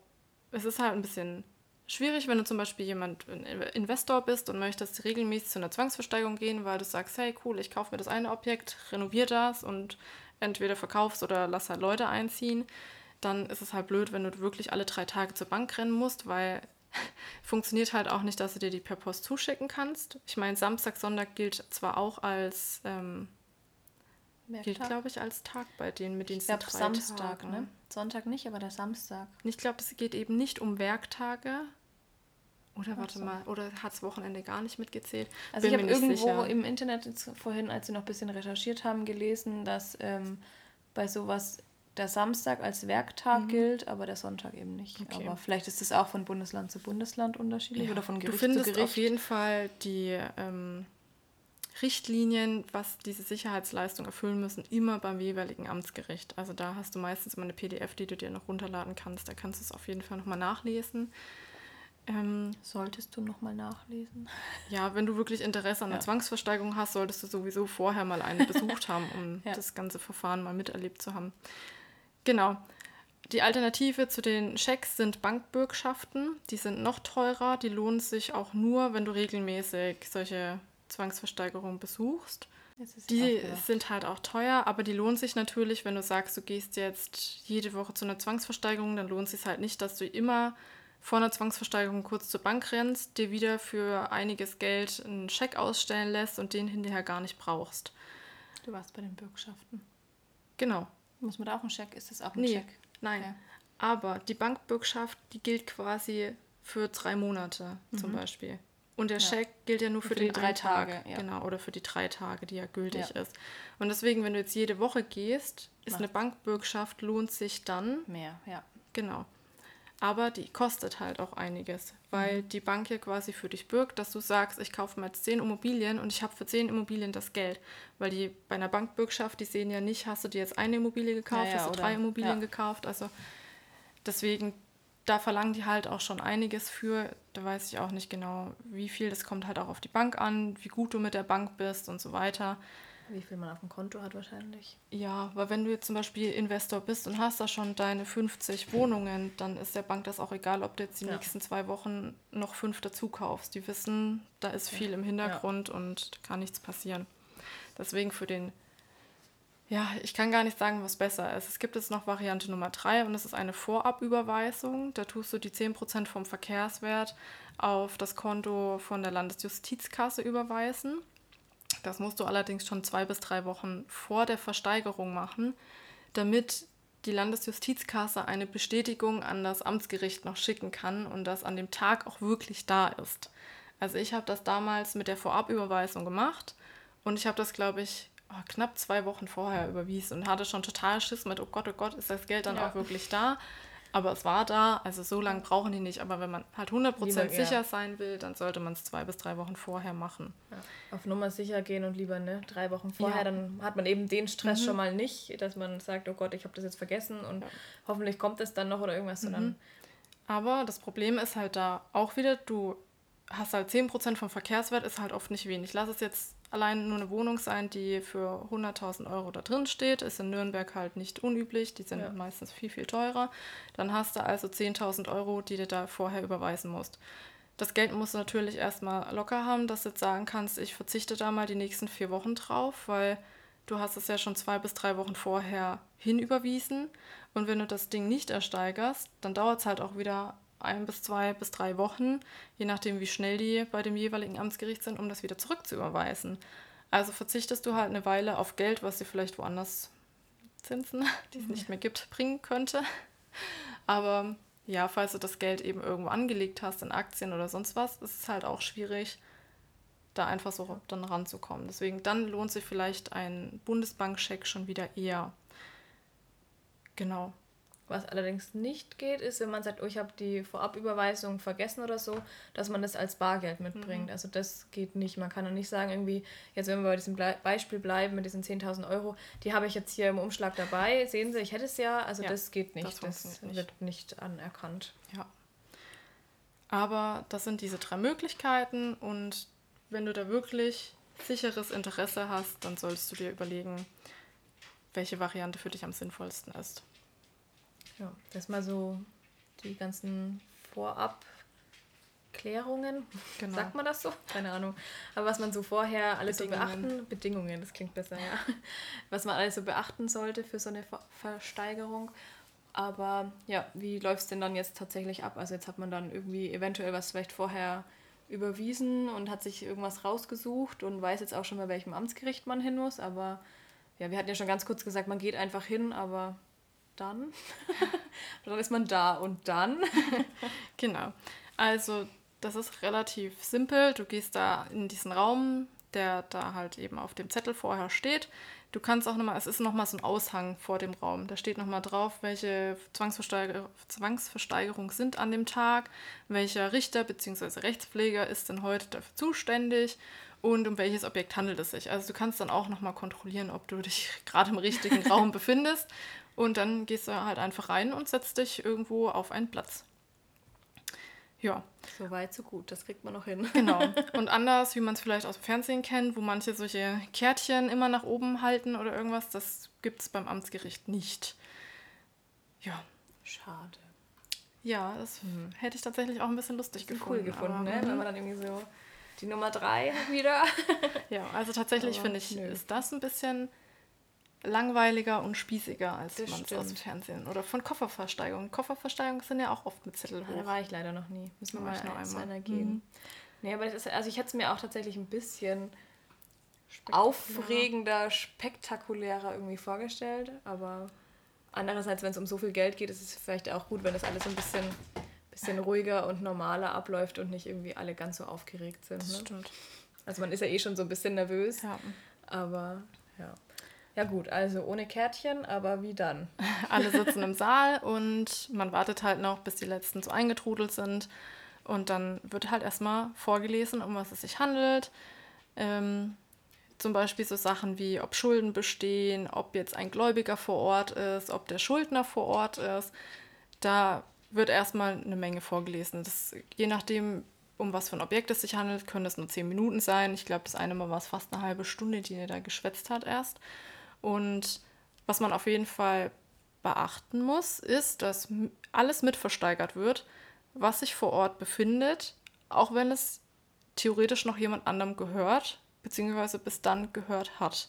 es ist halt ein bisschen schwierig, wenn du zum Beispiel jemand, Investor bist und möchtest regelmäßig zu einer Zwangsversteigerung gehen, weil du sagst, hey cool, ich kaufe mir das eine Objekt, renoviere das und entweder verkaufst oder lass halt Leute einziehen. Dann ist es halt blöd, wenn du wirklich alle drei Tage zur Bank rennen musst, weil funktioniert halt auch nicht, dass du dir die per Post zuschicken kannst. Ich meine, Samstag, Sonntag gilt zwar auch als, ähm, gilt glaube ich als Tag bei denen mit den Ich glaube Samstag, Tage. ne? Sonntag nicht, aber der Samstag. Ich glaube, es geht eben nicht um Werktage. Oder warte so. mal, oder hat das Wochenende gar nicht mitgezählt? Also Bin ich habe irgendwo sicher. im Internet vorhin, als wir noch ein bisschen recherchiert haben, gelesen, dass ähm, bei sowas der Samstag als Werktag mhm. gilt, aber der Sonntag eben nicht. Okay. Aber vielleicht ist es auch von Bundesland zu Bundesland unterschiedlich ja. oder von Gericht zu Gericht. Du findest auf jeden Fall die ähm, Richtlinien, was diese Sicherheitsleistung erfüllen müssen, immer beim jeweiligen Amtsgericht. Also da hast du meistens mal eine PDF, die du dir noch runterladen kannst. Da kannst du es auf jeden Fall nochmal nachlesen. Ähm, Solltest du nochmal nachlesen? *laughs* Ja, wenn du wirklich Interesse an der ja. Zwangsversteigerung hast, solltest du sowieso vorher mal eine besucht haben, um *laughs* ja. das ganze Verfahren mal miterlebt zu haben. Genau. Die Alternative zu den Schecks sind Bankbürgschaften. Die sind noch teurer. Die lohnen sich auch nur, wenn du regelmäßig solche Zwangsversteigerungen besuchst. Die sind halt auch teuer, aber die lohnen sich natürlich, wenn du sagst, du gehst jetzt jede Woche zu einer Zwangsversteigerung, dann lohnt es sich halt nicht, dass du immer vor einer Zwangsversteigerung kurz zur Bank rennst, dir wieder für einiges Geld einen Scheck ausstellen lässt und den hinterher gar nicht brauchst. Du warst bei den Bürgschaften. Genau. Muss man da auch einen Scheck? Ist das auch ein nee, Scheck? Nein. Okay. Aber die Bankbürgschaft, die gilt quasi für drei Monate mhm. zum Beispiel. Und der ja. Scheck gilt ja nur für, für die drei Tage. Tage ja. Genau, oder für die drei Tage, die ja gültig ja. ist. Und deswegen, wenn du jetzt jede Woche gehst, ist Macht. eine Bankbürgschaft, lohnt sich dann. Mehr, ja. Genau. Aber die kostet halt auch einiges, weil mhm. die Bank ja quasi für dich bürgt, dass du sagst, ich kaufe mal zehn Immobilien und ich habe für zehn Immobilien das Geld. Weil die bei einer Bankbürgschaft, die sehen ja nicht, hast du dir jetzt eine Immobilie gekauft, ja, ja, hast du drei Immobilien ja. gekauft. Also deswegen, da verlangen die halt auch schon einiges für. Da weiß ich auch nicht genau, wie viel. Das kommt halt auch auf die Bank an, wie gut du mit der Bank bist und so weiter. Wie viel man auf dem Konto hat wahrscheinlich. Ja, weil wenn du jetzt zum Beispiel Investor bist und hast da schon deine 50 Wohnungen, dann ist der Bank das auch egal, ob du jetzt die ja. nächsten zwei Wochen noch fünf dazu kaufst. Die wissen, da ist viel im Hintergrund ja. und kann nichts passieren. Deswegen für den, ja, ich kann gar nicht sagen, was besser ist. Es gibt jetzt noch Variante Nummer drei und das ist eine Vorabüberweisung. Da tust du die 10% vom Verkehrswert auf das Konto von der Landesjustizkasse überweisen. Das musst du allerdings schon zwei bis drei Wochen vor der Versteigerung machen, damit die Landesjustizkasse eine Bestätigung an das Amtsgericht noch schicken kann und das an dem Tag auch wirklich da ist. Also ich habe das damals mit der Vorabüberweisung gemacht und ich habe das, glaube ich, oh, knapp zwei Wochen vorher überwiesen und hatte schon total Schiss mit, oh Gott, oh Gott, ist das Geld dann ja. auch wirklich da? Aber es war da, also so lange brauchen die nicht. Aber wenn man halt 100% lieber, sicher ja. sein will, dann sollte man es zwei bis drei Wochen vorher machen. Ja. Auf Nummer sicher gehen und lieber ne, drei Wochen vorher, ja. dann hat man eben den Stress mhm. schon mal nicht, dass man sagt, oh Gott, ich habe das jetzt vergessen und hoffentlich kommt es dann noch oder irgendwas. Mhm. Aber das Problem ist halt da auch wieder, du hast halt 10% vom Verkehrswert, ist halt oft nicht wenig. Lass es jetzt allein nur eine Wohnung sein, die für 100.000 Euro da drin steht. Ist in Nürnberg halt nicht unüblich, die sind ja. meistens viel, viel teurer. Dann hast du also 10.000 Euro, die du da vorher überweisen musst. Das Geld musst du natürlich erstmal locker haben, dass du jetzt sagen kannst, ich verzichte da mal die nächsten vier Wochen drauf, weil du hast es ja schon zwei bis drei Wochen vorher hinüberwiesen. Und wenn du das Ding nicht ersteigerst, dann dauert es halt auch wieder ein bis zwei bis drei Wochen, je nachdem, wie schnell die bei dem jeweiligen Amtsgericht sind, um das wieder zurückzuüberweisen. Also verzichtest du halt eine Weile auf Geld, was dir vielleicht woanders Zinsen, *laughs* die es nicht mehr gibt, bringen könnte. Aber ja, falls du das Geld eben irgendwo angelegt hast, in Aktien oder sonst was, ist es halt auch schwierig, da einfach so dann ranzukommen. Deswegen dann lohnt sich vielleicht ein Bundesbankscheck schon wieder eher. Genau. Was allerdings nicht geht, ist, wenn man sagt, oh, ich habe die Vorabüberweisung vergessen oder so, dass man das als Bargeld mitbringt. Mhm. Also das geht nicht. Man kann doch nicht sagen, irgendwie, jetzt wenn wir bei diesem Beispiel bleiben mit diesen 10.000 Euro, die habe ich jetzt hier im Umschlag dabei. Sehen Sie, ich hätte es ja. Also ja, das geht nicht. Das, das nicht. wird nicht anerkannt. Ja. Aber das sind diese drei Möglichkeiten und wenn du da wirklich sicheres Interesse hast, dann solltest du dir überlegen, welche Variante für dich am sinnvollsten ist. Ja, das mal so die ganzen Vorabklärungen. Genau. Sagt man das so? Keine Ahnung. Aber was man so vorher alles so beachten, Bedingungen, das klingt besser, ja. *laughs* Was man alles so beachten sollte für so eine Versteigerung. Aber ja, wie läuft es denn dann jetzt tatsächlich ab? Also jetzt hat man dann irgendwie eventuell was vielleicht vorher überwiesen und hat sich irgendwas rausgesucht und weiß jetzt auch schon bei welchem Amtsgericht man hin muss. Aber ja, wir hatten ja schon ganz kurz gesagt, man geht einfach hin, aber dann? *laughs* dann ist man da und dann? *laughs* genau. Also das ist relativ simpel. Du gehst da in diesen Raum, der da halt eben auf dem Zettel vorher steht. Du kannst auch nochmal, es ist nochmal so ein Aushang vor dem Raum. Da steht nochmal drauf, welche Zwangsversteiger Zwangsversteigerungen sind an dem Tag, welcher Richter bzw. Rechtspfleger ist denn heute dafür zuständig und um welches Objekt handelt es sich. Also du kannst dann auch nochmal kontrollieren, ob du dich *laughs* gerade im richtigen Raum befindest und dann gehst du halt einfach rein und setzt dich irgendwo auf einen Platz. Ja. So weit, so gut. Das kriegt man noch hin. Genau. *laughs* Und anders, wie man es vielleicht aus dem Fernsehen kennt, wo manche solche Kärtchen immer nach oben halten oder irgendwas, das gibt es beim Amtsgericht nicht. Ja. Schade. Ja, das mhm. hätte ich tatsächlich auch ein bisschen lustig gefunden. Cool gefunden, ne? wenn man dann irgendwie so die Nummer drei wieder. ja, also tatsächlich finde ich, nö. ist das ein bisschen langweiliger und spießiger, als man es aus dem Fernsehen oder von Kofferversteigerungen. Kofferversteigerungen sind ja auch oft mit Zettel hoch. Da war ich leider noch nie. Müssen wir mal noch einmal gehen. Mhm. Nee, aber das ist, also ich hätte es mir auch tatsächlich ein bisschen spektakulärer. aufregender, spektakulärer irgendwie vorgestellt, aber andererseits, wenn es um so viel Geld geht, ist es vielleicht auch gut, wenn das alles ein bisschen, bisschen ruhiger und normaler abläuft und nicht irgendwie alle ganz so aufgeregt sind. Ne? stimmt. Also man ist ja eh schon so ein bisschen nervös, ja. aber ja. Ja gut, also ohne Kärtchen, aber wie dann? *laughs* Alle sitzen im Saal und man wartet halt noch, bis die letzten so eingetrudelt sind. Und dann wird halt erstmal vorgelesen, um was es sich handelt. Ähm, zum Beispiel so Sachen wie, ob Schulden bestehen, ob jetzt ein Gläubiger vor Ort ist, ob der Schuldner vor Ort ist. Da wird erstmal eine Menge vorgelesen. Das, je nachdem, um was für ein Objekt es sich handelt, können es nur zehn Minuten sein. Ich glaube, das eine Mal war es fast eine halbe Stunde, die er da geschwätzt hat erst. Und was man auf jeden Fall beachten muss, ist, dass alles mitversteigert wird, was sich vor Ort befindet, auch wenn es theoretisch noch jemand anderem gehört, beziehungsweise bis dann gehört hat.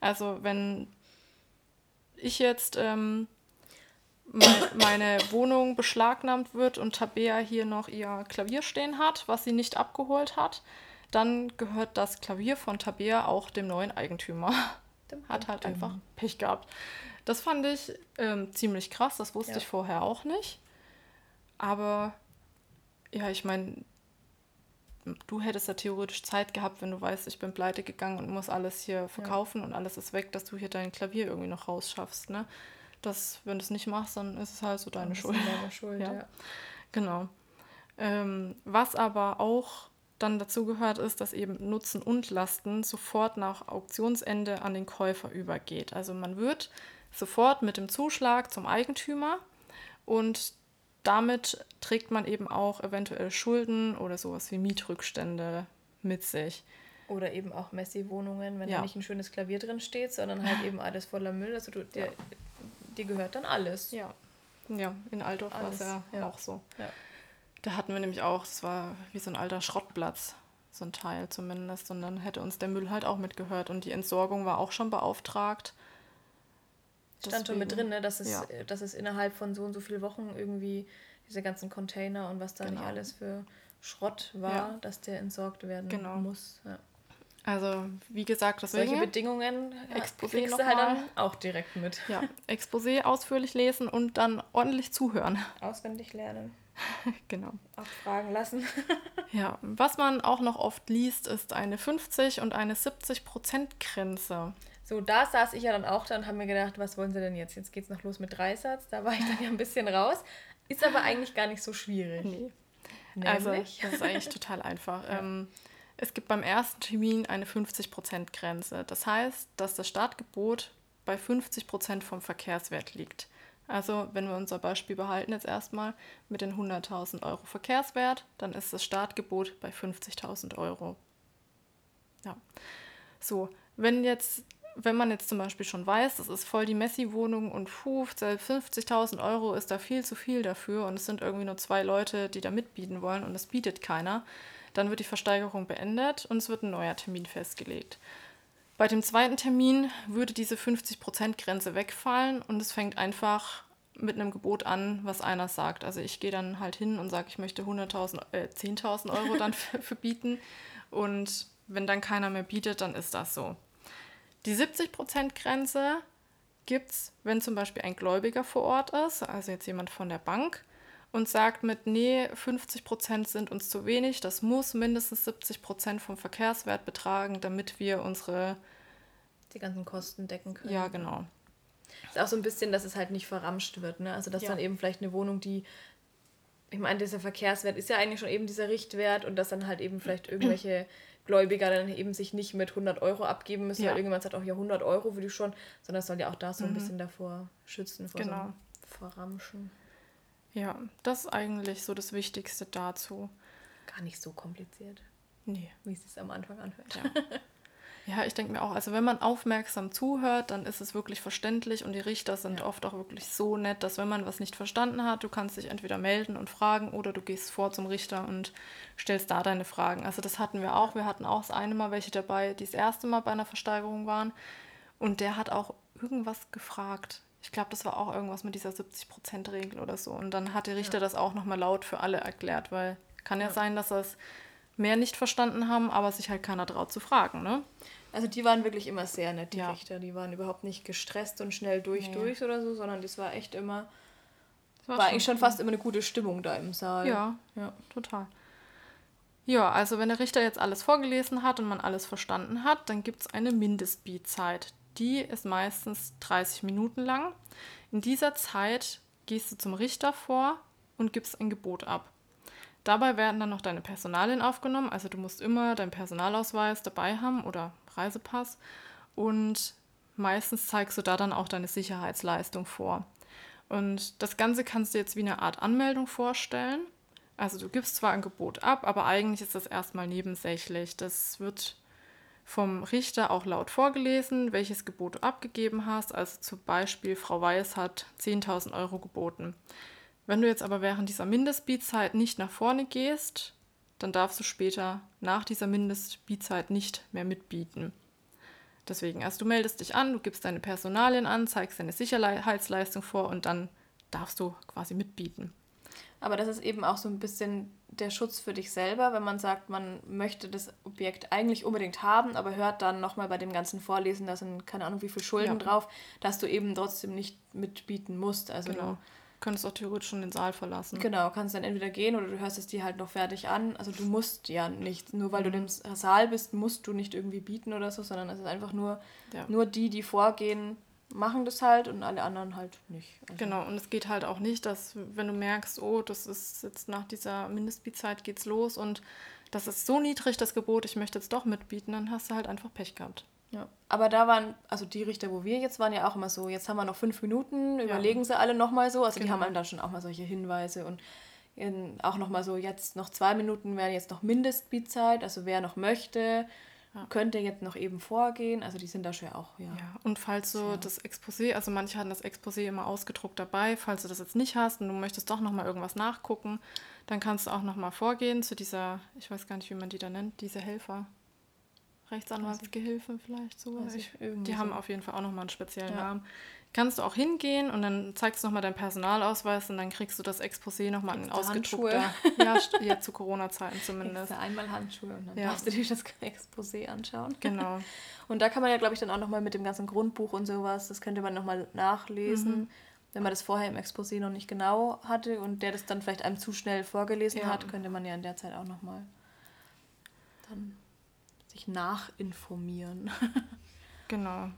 Also wenn ich jetzt ähm, mein, meine Wohnung beschlagnahmt wird und Tabea hier noch ihr Klavier stehen hat, was sie nicht abgeholt hat, dann gehört das Klavier von Tabea auch dem neuen Eigentümer. Hat halt einfach Pech gehabt. Das fand ich ähm, ziemlich krass, das wusste ja. ich vorher auch nicht. Aber ja, ich meine, du hättest ja theoretisch Zeit gehabt, wenn du weißt, ich bin pleite gegangen und muss alles hier verkaufen ja. und alles ist weg, dass du hier dein Klavier irgendwie noch rausschaffst, ne? Das, wenn du es nicht machst, dann ist es halt so deine Schuld. Deine Schuld, *laughs* ja. ja. Genau. Ähm, was aber auch dann dazu gehört ist, dass eben Nutzen und Lasten sofort nach Auktionsende an den Käufer übergeht. Also man wird sofort mit dem Zuschlag zum Eigentümer und damit trägt man eben auch eventuell Schulden oder sowas wie Mietrückstände mit sich. Oder eben auch Messi-Wohnungen, wenn ja. da nicht ein schönes Klavier drin steht, sondern halt eben alles voller Müll. Also du, dir, dir gehört dann alles. Ja. Ja, in Altdorf war es ja, ja, auch so. Ja. Da hatten wir nämlich auch, das war wie so ein alter Schrottplatz, so ein Teil zumindest. Und dann hätte uns der Müll halt auch mitgehört. Und die Entsorgung war auch schon beauftragt. Stand schon mit drin, ne? dass, es, ja. dass es innerhalb von so und so vielen Wochen irgendwie diese ganzen Container und was da genau. nicht alles für Schrott war, ja. dass der entsorgt werden genau. muss. Ja. Also, wie gesagt, deswegen. Solche Bedingungen Exposé kriegst du halt dann auch direkt mit. Ja, Exposé ausführlich lesen und dann ordentlich zuhören. Auswendig lernen. *laughs* genau. Abfragen lassen. *laughs* ja, was man auch noch oft liest, ist eine 50 und eine 70 Prozent Grenze. So, da saß ich ja dann auch da und habe mir gedacht, was wollen sie denn jetzt? Jetzt geht es noch los mit Dreisatz. Da war ich dann ja ein bisschen raus. Ist aber eigentlich gar nicht so schwierig. Nee. Also, das ist eigentlich total einfach. *laughs* Ja. Ähm, es gibt beim ersten Termin eine 50% Grenze. Das heißt, dass das Startgebot bei 50% vom Verkehrswert liegt. Also wenn wir unser Beispiel behalten jetzt erstmal mit den 100.000 Euro Verkehrswert, dann ist das Startgebot bei 50.000 Euro. Ja. So, wenn jetzt, wenn man jetzt zum Beispiel schon weiß, das ist voll die Messi-Wohnung und puh, 50.000 Euro ist da viel zu viel dafür und es sind irgendwie nur zwei Leute, die da mitbieten wollen und es bietet keiner, dann wird die Versteigerung beendet und es wird ein neuer Termin festgelegt. Bei dem zweiten Termin würde diese 50%-Grenze wegfallen und es fängt einfach mit einem Gebot an, was einer sagt. Also ich gehe dann halt hin und sage, ich möchte 100.000, äh, 10.000 Euro dann *laughs* für, für bieten. Und wenn dann keiner mehr bietet, dann ist das so. Die 70%-Grenze gibt es, wenn zum Beispiel ein Gläubiger vor Ort ist, also jetzt jemand von der Bank, und sagt mit, nee, 50 Prozent sind uns zu wenig, das muss mindestens 70 Prozent vom Verkehrswert betragen, damit wir unsere... Die ganzen Kosten decken können. Ja, genau. Ist auch so ein bisschen, dass es halt nicht verramscht wird, ne? Also dass ja. dann eben vielleicht eine Wohnung, die ich meine, dieser Verkehrswert ist ja eigentlich schon eben dieser Richtwert und dass dann halt eben vielleicht irgendwelche *clears throat* Gläubiger dann eben sich nicht mit 100 Euro abgeben müssen, ja. weil irgendjemand sagt auch, ja, 100 Euro würde ich schon, sondern es soll ja auch da so ein mhm. bisschen davor schützen, vor genau. so Verramschen. Ja, das ist eigentlich so das Wichtigste dazu. Gar nicht so kompliziert. Nee. Wie es sich am Anfang anhört. Ja. *laughs* Ja, ich denke mir auch, also wenn man aufmerksam zuhört, dann ist es wirklich verständlich und die Richter sind Ja. oft auch wirklich so nett, dass wenn man was nicht verstanden hat, du kannst dich entweder melden und fragen oder du gehst vor zum Richter und stellst da deine Fragen. Also das hatten wir auch. Wir hatten auch das eine Mal welche dabei, die das erste Mal bei einer Versteigerung waren und der hat auch irgendwas gefragt. Ich glaube, das war auch irgendwas mit dieser 70%-Regel oder so. Und dann hat der Richter das auch nochmal laut für alle erklärt, weil kann ja, Ja. sein, dass das mehr nicht verstanden haben, aber sich halt keiner traut zu fragen, ne? Also die waren wirklich immer sehr nett, die Ja. Richter. Die waren überhaupt nicht gestresst und schnell durch Nee. durch oder so, sondern das war echt immer, Das war, eigentlich schon fast immer eine gute Stimmung da im Saal. Ja, ja. total. Ja, also wenn der Richter jetzt alles vorgelesen hat und man alles verstanden hat, dann gibt es eine Mindestbietzeit. Die ist meistens 30 Minuten lang. In dieser Zeit gehst du zum Richter vor und gibst ein Gebot ab. Dabei werden dann noch deine Personalien aufgenommen. Also du musst immer deinen Personalausweis dabei haben oder Reisepass. Und meistens zeigst du da dann auch deine Sicherheitsleistung vor. Und das Ganze kannst du jetzt wie eine Art Anmeldung vorstellen. Also du gibst zwar ein Gebot ab, aber eigentlich ist das erstmal nebensächlich. Das wird vom Richter auch laut vorgelesen, welches Gebot du abgegeben hast. Also zum Beispiel, Frau Weiß hat 10.000 Euro geboten. Wenn du jetzt aber während dieser Mindestbietzeit nicht nach vorne gehst, dann darfst du später nach dieser Mindestbietzeit nicht mehr mitbieten. Deswegen, also du meldest dich an, du gibst deine Personalien an, zeigst deine Sicherheitsleistung vor und dann darfst du quasi mitbieten. Aber das ist eben auch so ein bisschen der Schutz für dich selber, wenn man sagt, man möchte das Objekt eigentlich unbedingt haben, aber hört dann nochmal bei dem ganzen Vorlesen, da sind keine Ahnung wie viel Schulden Ja. drauf, dass du eben trotzdem nicht mitbieten musst. Also Genau. Du könntest auch theoretisch schon den Saal verlassen. du genau, kannst dann entweder gehen oder du hörst es dir halt noch fertig an. Also du musst ja nicht, nur weil du im Saal bist, musst du nicht irgendwie bieten oder so, sondern es ist einfach nur, Ja. nur die, die vorgehen, machen das halt und alle anderen halt nicht. Also, Genau, und es geht halt auch nicht, dass wenn du merkst, oh, das ist jetzt nach dieser Mindestbietzeit geht's los und das ist so niedrig, das Gebot, ich möchte jetzt doch mitbieten, dann hast du halt einfach Pech gehabt. Ja. Aber da waren, also die Richter, wo wir jetzt waren, ja auch immer so, jetzt haben wir noch fünf Minuten, überlegen sie alle nochmal so. Also die Genau. haben einem dann schon auch mal solche Hinweise und in, auch nochmal so, jetzt noch zwei Minuten wären jetzt noch Mindestbietzeit, also wer noch möchte, könnte jetzt noch eben vorgehen. Also die sind da schon auch, ja. Ja, und falls du Ja. das Exposé, also manche hatten das Exposé immer ausgedruckt dabei, falls du das jetzt nicht hast und du möchtest doch nochmal irgendwas nachgucken, dann kannst du auch nochmal vorgehen zu dieser, ich weiß gar nicht, wie man die da nennt, diese Helfer. Rechtsanwaltsgehilfe vielleicht so. Ich, die haben so. auf jeden Fall auch nochmal einen speziellen Ja. Namen. Kannst du auch hingehen und dann zeigst du nochmal deinen Personalausweis und dann kriegst du das Exposé nochmal in ausgedruckter. *laughs* Ja, *laughs* ja, zu Corona-Zeiten zumindest. einmal Handschuhe und dann Ja. darfst du dir das *laughs* Exposé anschauen. Genau. Und da kann man ja, glaube ich, dann auch nochmal mit dem ganzen Grundbuch und sowas, das könnte man nochmal nachlesen, Mhm. wenn man das vorher im Exposé noch nicht genau hatte und der das dann vielleicht einem zu schnell vorgelesen Ja. hat, könnte man ja in der Zeit auch nochmal dann sich nachinformieren. *laughs* Genau.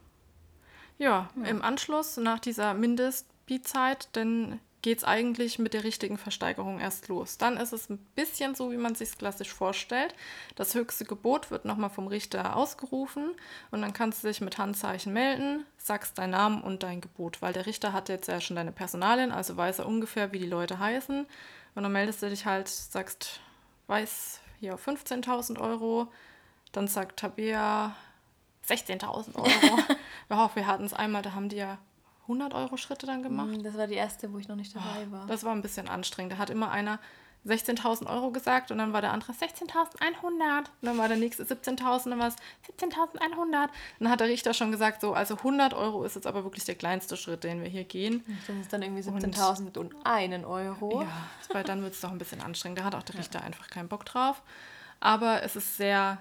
Ja, im Anschluss nach dieser Mindestbietzeit, dann geht es eigentlich mit der richtigen Versteigerung erst los. Dann ist es ein bisschen so, wie man sich klassisch vorstellt. Das höchste Gebot wird nochmal vom Richter ausgerufen und dann kannst du dich mit Handzeichen melden, sagst deinen Namen und dein Gebot, weil der Richter hat jetzt ja schon deine Personalien, also weiß er ungefähr, wie die Leute heißen. Und dann meldest du dich halt, sagst, weiß hier 15.000 Euro, dann sagt Tabea 16.000 Euro. ja, *laughs* wir hatten es einmal, da haben die ja 100 Euro Schritte dann gemacht. Das war die erste, wo ich noch nicht dabei war. Das war ein bisschen anstrengend. Da hat immer einer 16.000 Euro gesagt und dann war der andere 16.100. Und dann war der nächste 17.000, dann war es 17.100. Dann hat der Richter schon gesagt, so, also 100 Euro ist jetzt aber wirklich der kleinste Schritt, den wir hier gehen. Das ist dann irgendwie Und- 17.000 und einen Euro. Ja, weil dann wird es doch ein bisschen anstrengend. Da hat auch der *laughs* Richter einfach keinen Bock drauf. Aber es ist sehr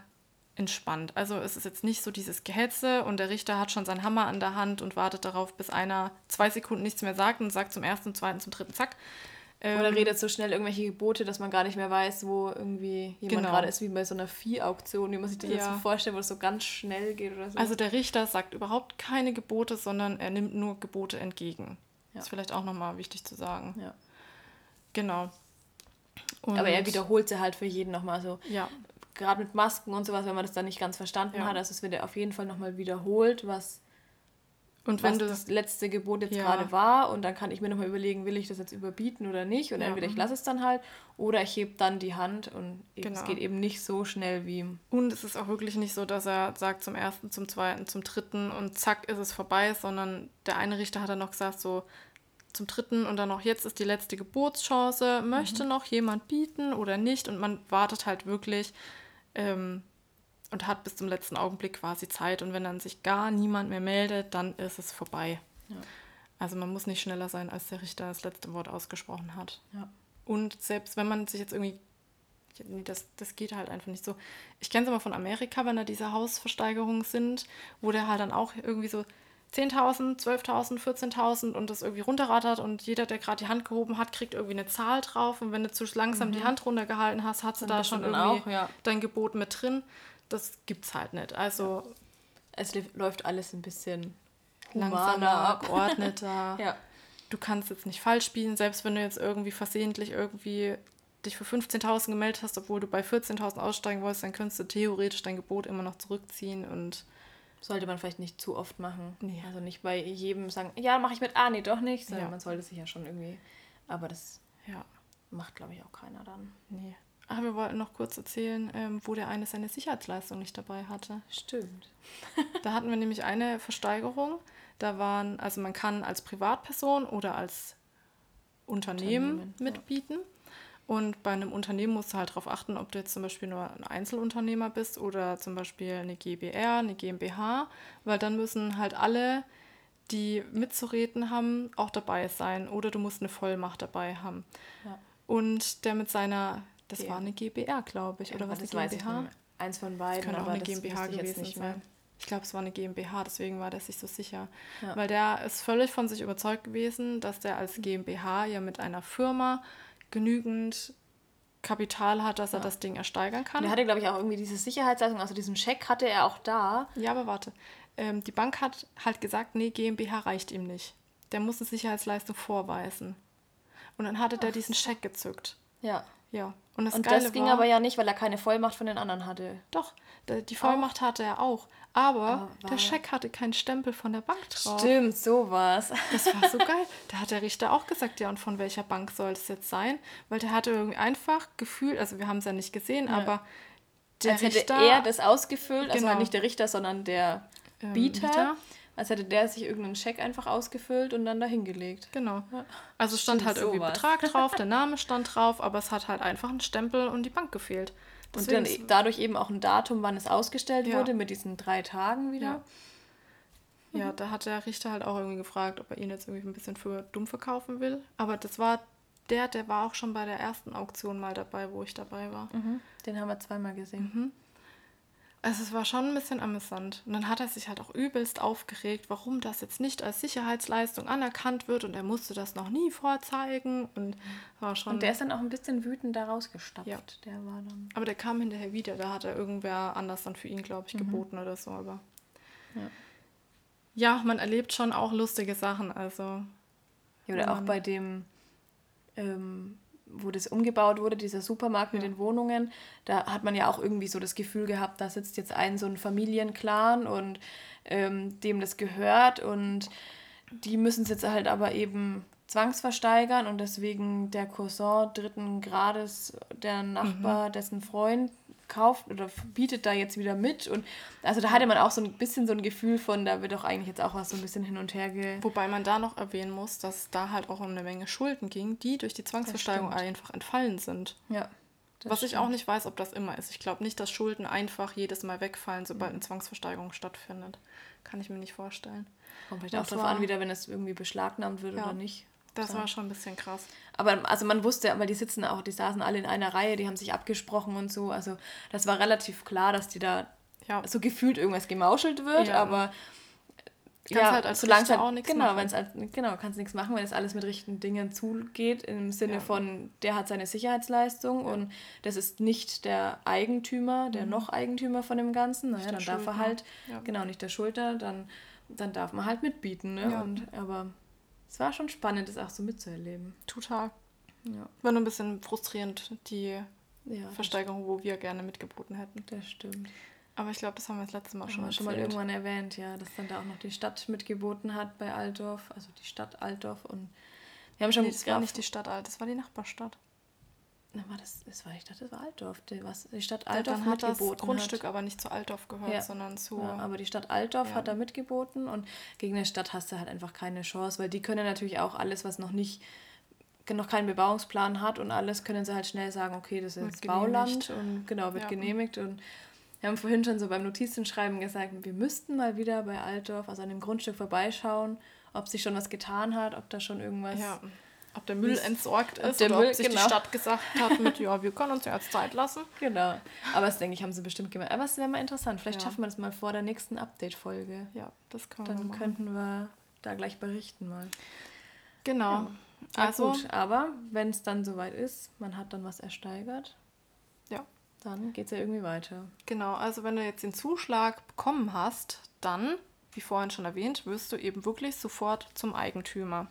entspannt. Also es ist jetzt nicht so dieses Gehetze und der Richter hat schon seinen Hammer an der Hand und wartet darauf, bis einer zwei Sekunden nichts mehr sagt und sagt zum ersten, zweiten, zum dritten, zack. Oder Ähm, redet so schnell irgendwelche Gebote, dass man gar nicht mehr weiß, wo irgendwie jemand Genau. gerade ist, wie bei so einer Viehauktion, wie man sich das jetzt Ja. so vorstellt, wo es so ganz schnell geht oder so. Also der Richter sagt überhaupt keine Gebote, sondern er nimmt nur Gebote entgegen. Ja. Ist vielleicht auch nochmal wichtig zu sagen. ja. Genau. Und Aber er wiederholt sie halt für jeden nochmal so. Ja, Gerade mit Masken und sowas, wenn man das dann nicht ganz verstanden Ja. hat, also es wird ja auf jeden Fall nochmal wiederholt, was und wenn was das letzte Gebot jetzt ja. gerade war und dann kann ich mir nochmal überlegen, will ich das jetzt überbieten oder nicht und ja. entweder ich lasse es dann halt oder ich hebe dann die Hand und genau. es geht eben nicht so schnell wie... Und es ist auch wirklich nicht so, dass er sagt zum ersten, zum zweiten, zum dritten und zack ist es vorbei, sondern der eine Richter hat dann noch gesagt so zum dritten und dann noch jetzt ist die letzte Geburtschance, möchte mhm. noch jemand bieten oder nicht und man wartet halt wirklich... Ähm, und hat bis zum letzten Augenblick quasi Zeit. Und wenn dann sich gar niemand mehr meldet, dann ist es vorbei. Ja. Also man muss nicht schneller sein, als der Richter das letzte Wort ausgesprochen hat. Ja. Und selbst wenn man sich jetzt irgendwie, das, das geht halt einfach nicht so. Ich kenne es immer von Amerika, wenn da diese Hausversteigerungen sind, wo der halt dann auch irgendwie so 10.000, 12.000, 14.000 und das irgendwie runterrattert und jeder, der gerade die Hand gehoben hat, kriegt irgendwie eine Zahl drauf und wenn du zu langsam mhm. die Hand runtergehalten hast, hat sie da schon irgendwie auch, ja. dein Gebot mit drin das gibt's halt nicht. Also es läuft alles ein bisschen langsamer, geordneter. *laughs* ja. Du kannst jetzt nicht falsch spielen, selbst wenn du jetzt irgendwie versehentlich irgendwie dich für 15.000 gemeldet hast, obwohl du bei 14.000 aussteigen wolltest, dann könntest du theoretisch dein Gebot immer noch zurückziehen und sollte man vielleicht nicht zu oft machen. Nee. Also nicht bei jedem sagen, ja, mache ich mit, ah, nee, doch nicht, sondern ja. man sollte sich ja schon irgendwie, aber das ja. macht, glaube ich, auch keiner dann. Nee. Ach, wir wollten noch kurz erzählen, ähm, wo der eine seine Sicherheitsleistung nicht dabei hatte. Stimmt. da hatten wir nämlich eine Versteigerung. Da waren, also man kann als Privatperson oder als Unternehmen, Unternehmen mitbieten. Ja. Und bei einem Unternehmen musst du halt darauf achten, ob du jetzt zum Beispiel nur ein Einzelunternehmer bist oder zum Beispiel eine GBR, eine GmbH, weil dann müssen halt alle, die mitzureden haben, auch dabei sein. Oder du musst eine Vollmacht dabei haben. Ja. Und der mit seiner das okay. war eine GBR, glaube ich. Oder was eine GmbH? Eins von beiden. Das könnte auch eine GmbH gewesen sein. Ich glaube, es war eine GmbH, deswegen war der sich so sicher. Ja. Weil der ist völlig von sich überzeugt gewesen, dass der als GmbH ja mit einer Firma genügend Kapital hat, dass ja. er das Ding ersteigern kann. Und er hatte, glaube ich, auch irgendwie diese Sicherheitsleistung, also diesen Scheck hatte er auch da. Ja, aber warte. Ähm, die Bank hat halt gesagt, nee, GmbH reicht ihm nicht. Der muss eine Sicherheitsleistung vorweisen. Und dann hatte der Ach. diesen Scheck gezückt. Ja. Ja. Und das, und das ging war, aber ja nicht, weil er keine Vollmacht von den anderen hatte. Doch, die Vollmacht auch. hatte er auch. Aber oh, der Scheck hatte keinen Stempel von der Bank drauf. Stimmt, sowas. Das war so geil. Da hat der Richter auch gesagt, ja, und von welcher Bank soll es jetzt sein? Weil der hatte irgendwie einfach gefühlt, also wir haben es ja nicht gesehen, ja. aber der Als Richter, hätte er das ausgefüllt, also genau. nicht der Richter, sondern der ähm, Bieter. Bieter als hätte der sich irgendeinen Scheck einfach ausgefüllt und dann dahingelegt. Genau. Ja. Also stand halt irgendwie sowas. Betrag drauf, der *laughs* Name stand drauf, aber es hat halt einfach ein Stempel und die Bank gefehlt. Und dann e- dadurch eben auch ein Datum, wann es ausgestellt ja. wurde, mit diesen drei Tagen wieder. Ja. Ja, da hat der Richter halt auch irgendwie gefragt, ob er ihn jetzt irgendwie ein bisschen für dumm verkaufen will. Aber das war der, der war auch schon bei der ersten Auktion mal dabei, wo ich dabei war. Mhm. Den haben wir zweimal gesehen. Mhm. Also es war schon ein bisschen amüsant. Und dann hat er sich halt auch übelst aufgeregt, warum das jetzt nicht als Sicherheitsleistung anerkannt wird und er musste das noch nie vorzeigen. Und, war schon und der ist dann auch ein bisschen wütend da rausgestapft. Ja. Der war dann. Aber der kam hinterher wieder. Da hat er irgendwer anders dann für ihn, glaube ich, mhm. geboten oder so. Aber ja. ja, man erlebt schon auch lustige Sachen. Also. Ja, oder auch bei dem ähm, wo das umgebaut wurde, dieser Supermarkt mit den Wohnungen, da hat man ja auch irgendwie so das Gefühl gehabt, da sitzt jetzt ein so ein Familienclan und ähm, dem das gehört und die müssen es jetzt halt aber eben zwangsversteigern und deswegen der Cousin dritten Grades, der Nachbar, mhm. dessen Freund kauft oder bietet da jetzt wieder mit. Und also da hatte man auch so ein bisschen so ein Gefühl von, da wird doch eigentlich jetzt auch was so ein bisschen hin und her ge. Wobei man da noch erwähnen muss, dass da halt auch um eine Menge Schulden ging, die durch die Zwangsversteigerung einfach entfallen sind. Ja. Was stimmt. ich auch nicht weiß, ob das immer ist. Ich glaube nicht, dass Schulden einfach jedes Mal wegfallen, sobald eine Zwangsversteigerung stattfindet. Kann ich mir nicht vorstellen. Kommt vielleicht auch darauf an, wieder, wenn es irgendwie beschlagnahmt wird ja. oder nicht. Das so. war schon ein bisschen krass. Aber also man wusste, weil die sitzen auch, die saßen alle in einer Reihe, die haben sich abgesprochen und so. Also das war relativ klar, dass die da ja. so gefühlt irgendwas gemauschelt wird, ja. aber kannst ja, halt als solange halt, auch nichts genau, machen. Halt, genau, kannst nichts machen, wenn es alles mit richtigen Dingen zugeht, im Sinne ja. von, der hat seine Sicherheitsleistung ja. und das ist nicht der Eigentümer, der mhm. noch Eigentümer von dem Ganzen, naja, dann darf er halt, genau, nicht der Schulter, dann, dann darf man halt mitbieten, ne? Und, aber es war schon spannend, das auch so mitzuerleben. Total. Ja. War nur ein bisschen frustrierend, die ja, Versteigerung, wo wir gerne mitgeboten hätten. Das stimmt. Aber ich glaube, das haben wir das letzte Mal schon, mal, schon mal irgendwann erwähnt, ja, dass dann da auch noch die Stadt mitgeboten hat bei Altdorf, also die Stadt Altdorf und wir haben schon nee, das war nicht die Stadt Alt, das war die Nachbarstadt. Na, war das, das war, ich dachte, das war Altdorf. Die, was, die Stadt Altdorf ja, hat das Grundstück hat. aber nicht zu Altdorf gehört, ja. sondern zu. Ja, aber die Stadt Altdorf hat da mitgeboten und gegen eine Stadt hast du halt einfach keine Chance, weil die können natürlich auch alles, was noch nicht noch keinen Bebauungsplan hat und alles, können sie halt schnell sagen, okay, das ist jetzt Bauland und genau, wird genehmigt und wir haben vorhin schon so beim Notizenschreiben gesagt, wir müssten mal wieder bei Altdorf, also an dem Grundstück vorbeischauen, ob sich schon was getan hat, ob da schon irgendwas. Ob der Müll entsorgt ist der oder Müll, ob sich genau. die Stadt gesagt hat mit, *laughs* ja, wir können uns ja jetzt Zeit lassen. Genau. Aber das denke ich, haben sie bestimmt gemacht. Aber es wäre mal interessant. Vielleicht ja. schaffen wir das mal vor der nächsten Update-Folge. Ja, das können Dann wir Dann könnten wir da gleich berichten mal. Genau. Ja. Also, gut, aber wenn es dann soweit ist, man hat dann was ersteigert. Ja. Dann geht es ja irgendwie weiter. Genau, also wenn du jetzt den Zuschlag bekommen hast, dann, wie vorhin schon erwähnt, wirst du eben wirklich sofort zum Eigentümer.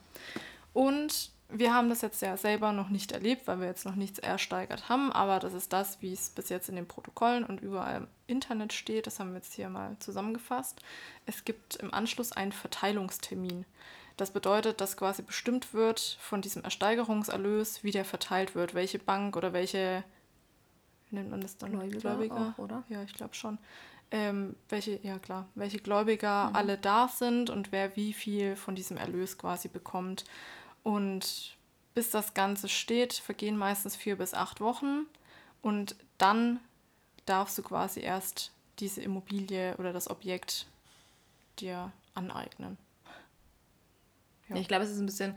Und wir haben das jetzt ja selber noch nicht erlebt, weil wir jetzt noch nichts ersteigert haben, aber das ist das, wie es bis jetzt in den Protokollen und überall im Internet steht. Das haben wir jetzt hier mal zusammengefasst. Es gibt im Anschluss einen Verteilungstermin. Das bedeutet, dass quasi bestimmt wird von diesem Ersteigerungserlös, wie der verteilt wird, welche Bank oder welche, nennt man das dann? Gläubiger, Gläubiger? Auch, oder? Ja, ich glaube schon. Ähm, welche, ja klar, welche Gläubiger mhm. alle da sind und wer wie viel von diesem Erlös quasi bekommt. Und bis das Ganze steht, vergehen meistens vier bis acht Wochen. Und dann darfst du quasi erst diese Immobilie oder das Objekt dir aneignen. Ja. Ich glaube, es ist ein bisschen,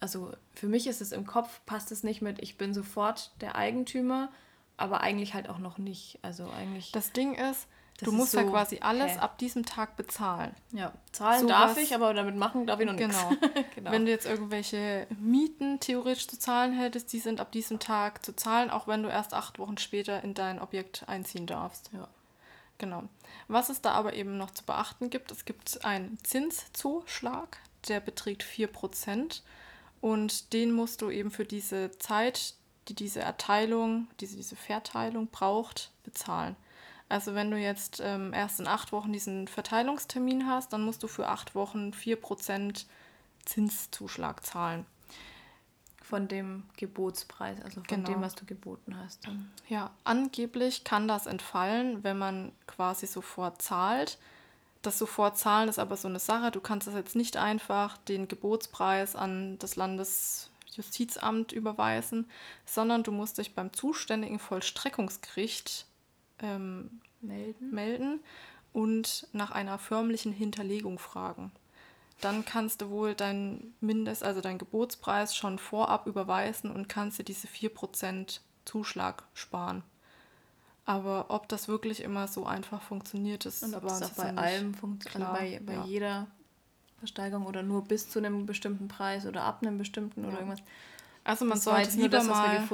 also für mich ist es im Kopf, passt es nicht mit, ich bin sofort der Eigentümer, aber eigentlich halt auch noch nicht. Also eigentlich. Das Ding ist, das du musst so, ja quasi alles hä? ab diesem Tag bezahlen. Ja, zahlen so darf was, ich, aber damit machen darf ich noch nichts. Genau. *laughs* genau. Wenn du jetzt irgendwelche Mieten theoretisch zu zahlen hättest, die sind ab diesem Tag zu zahlen, auch wenn du erst acht Wochen später in dein Objekt einziehen darfst. Ja. Genau. Was es da aber eben noch zu beachten gibt, es gibt einen Zinszuschlag, der beträgt 4% und den musst du eben für diese Zeit, die diese Erteilung, diese, diese Verteilung braucht, bezahlen. Also wenn du jetzt ähm, erst in acht Wochen diesen Verteilungstermin hast, dann musst du für acht Wochen 4% Zinszuschlag zahlen. Von dem Gebotspreis, also von genau. dem, was du geboten hast. Dann. Ja, angeblich kann das entfallen, wenn man quasi sofort zahlt. Das sofort zahlen ist aber so eine Sache. Du kannst das jetzt nicht einfach den Gebotspreis an das Landesjustizamt überweisen, sondern du musst dich beim zuständigen Vollstreckungsgericht ähm, melden. melden und nach einer förmlichen Hinterlegung fragen. Dann kannst du wohl dein Mindest, also deinen Gebotspreis schon vorab überweisen und kannst dir diese 4% Zuschlag sparen. Aber ob das wirklich immer so einfach funktioniert, ist Und ob das auch bei allem funktioniert, bei, bei ja. jeder Versteigerung oder nur bis zu einem bestimmten Preis oder ab einem bestimmten ja. oder irgendwas. Also man das sollte lieber, das, mal,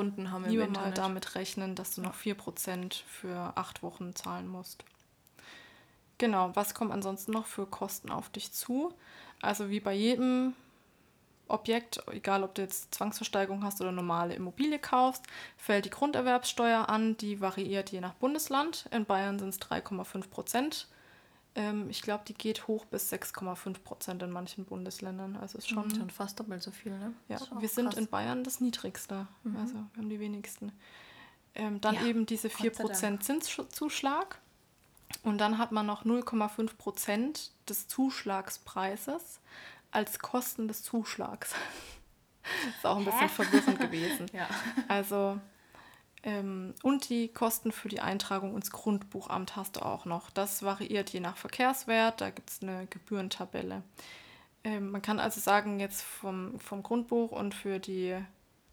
lieber mal damit rechnen, dass du noch 4% für acht Wochen zahlen musst. Genau, was kommt ansonsten noch für Kosten auf dich zu? Also wie bei jedem Objekt, egal ob du jetzt Zwangsversteigerung hast oder normale Immobilie kaufst, fällt die Grunderwerbssteuer an, die variiert je nach Bundesland. In Bayern sind es 3,5 Prozent. Ähm, ich glaube, die geht hoch bis 6,5 Prozent in manchen Bundesländern. Also ist schon, schon fast doppelt so viel, ne? Ja, wir sind krass. in Bayern das niedrigste. Mhm. Also wir haben die wenigsten. Ähm, dann ja, eben diese 4% Zinszuschlag. Und dann hat man noch 0,5 Prozent des Zuschlagspreises als Kosten des Zuschlags. das *laughs* ist auch ein bisschen verwirrend gewesen. *laughs* Ja. Also ähm, und die Kosten für die Eintragung ins Grundbuchamt hast du auch noch. Das variiert je nach Verkehrswert, da gibt es eine Gebührentabelle. Ähm, man kann also sagen, jetzt vom, vom Grundbuch und für die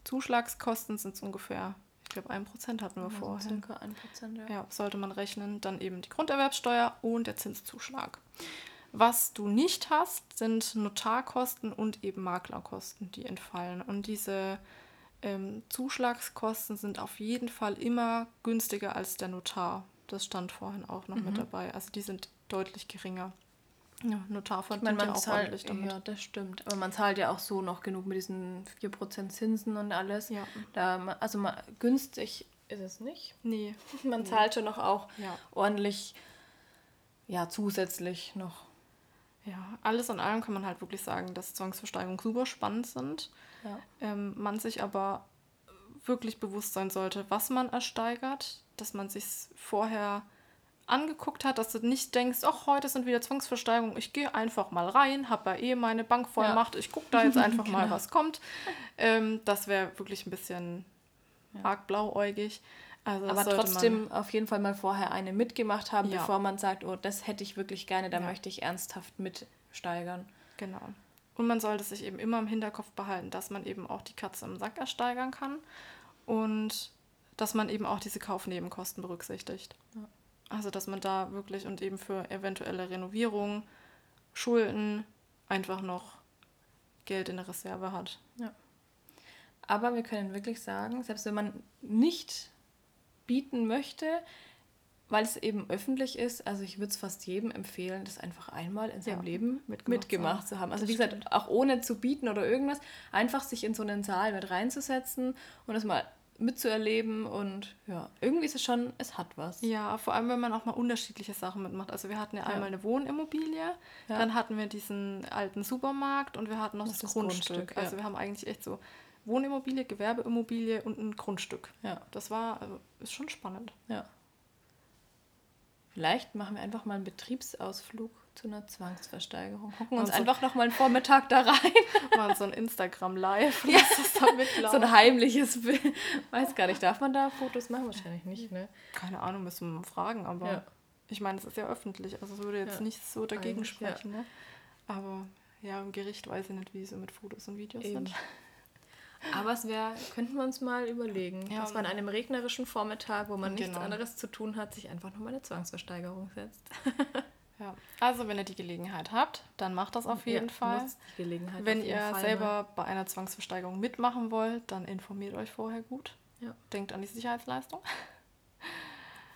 Zuschlagskosten sind es ungefähr, ich glaube, ein Prozent hatten wir also vorher. Circa ein Prozent, ja. Ja, sollte man rechnen. Dann eben die Grunderwerbsteuer und der Zinszuschlag. Was du nicht hast, sind Notarkosten und eben Maklerkosten, die entfallen. Und diese ähm, Zuschlagskosten sind auf jeden Fall immer günstiger als der Notar. Das stand vorhin auch noch mhm. mit dabei. Also die sind deutlich geringer. Ja, Notar verdient ja auch zahlt, ordentlich damit. Ja, das stimmt. Aber man zahlt ja auch so noch genug mit diesen 4% Zinsen und alles. Ja. Da, also mal, günstig ist es nicht. Nee. *laughs* Man zahlt schon noch auch Ja. ordentlich, ja, zusätzlich noch. Ja, alles in allem kann man halt wirklich sagen, dass Zwangsversteigerungen super spannend sind. Ja. Ähm, man sich aber wirklich bewusst sein sollte, was man ersteigert, dass man sich vorher angeguckt hat, dass du nicht denkst, ach, heute sind wieder Zwangsversteigerungen, ich gehe einfach mal rein, habe ja eh meine Bankvollmacht, ich gucke da jetzt einfach *laughs* mal, Genau. was kommt. Ähm, das wäre wirklich ein bisschen arg blauäugig. Also Aber trotzdem auf jeden Fall mal vorher eine mitgemacht haben, Ja. bevor man sagt, oh, das hätte ich wirklich gerne, da Ja. möchte ich ernsthaft mitsteigern. Genau. Und man sollte sich eben immer im Hinterkopf behalten, dass man eben auch die Katze im Sack ersteigern kann und dass man eben auch diese Kaufnebenkosten berücksichtigt. Ja. Also dass man da wirklich und eben für eventuelle Renovierung, Schulden einfach noch Geld in der Reserve hat. Aber wir können wirklich sagen, selbst wenn man nicht bieten möchte, weil es eben öffentlich ist, also ich würde es fast jedem empfehlen, das einfach einmal in seinem Ja, Leben mitgemacht mitgemacht, zu haben. Also wie gesagt, auch ohne zu bieten oder irgendwas, einfach sich in so einen Saal mit reinzusetzen und das mal mitzuerleben und ja, irgendwie ist es schon, es hat was. Ja, vor allem, wenn man auch mal unterschiedliche Sachen mitmacht. Also wir hatten ja, Ja. einmal eine Wohnimmobilie, Ja. dann hatten wir diesen alten Supermarkt und wir hatten noch Das das, Grundstück. Grundstück. Also wir haben eigentlich echt so Wohnimmobilie, Gewerbeimmobilie und ein Grundstück. Ja, Das war, also, ist schon spannend. ja. Vielleicht machen wir einfach mal einen Betriebsausflug zu einer Zwangsversteigerung. Gucken uns Also- einfach noch mal einen Vormittag da rein. *laughs* Mal so ein Instagram Live, lass das da So ein heimliches Bild. Weiß gar nicht, darf man da Fotos machen? Wahrscheinlich nicht, ne? Keine Ahnung, müssen wir mal fragen, aber Ja. ich meine, es ist ja öffentlich, also es würde jetzt Ja. nicht so dagegen Eigentlich, ja. sprechen, ne? Aber ja, im Gericht weiß ich nicht, wie sie mit Fotos und Videos Eben. sind. Aber es wäre, könnten wir uns mal überlegen, Ja, dass man an einem regnerischen Vormittag, wo man nichts Genau. anderes zu tun hat, sich einfach nochmal eine Zwangsversteigerung setzt. *laughs* Ja, also wenn ihr die Gelegenheit habt, dann macht das auf jeden Ja, Fall. die Gelegenheit Wenn ihr Fall selber mal. bei einer Zwangsversteigerung mitmachen wollt, dann informiert euch vorher gut. Ja. Denkt an die Sicherheitsleistung.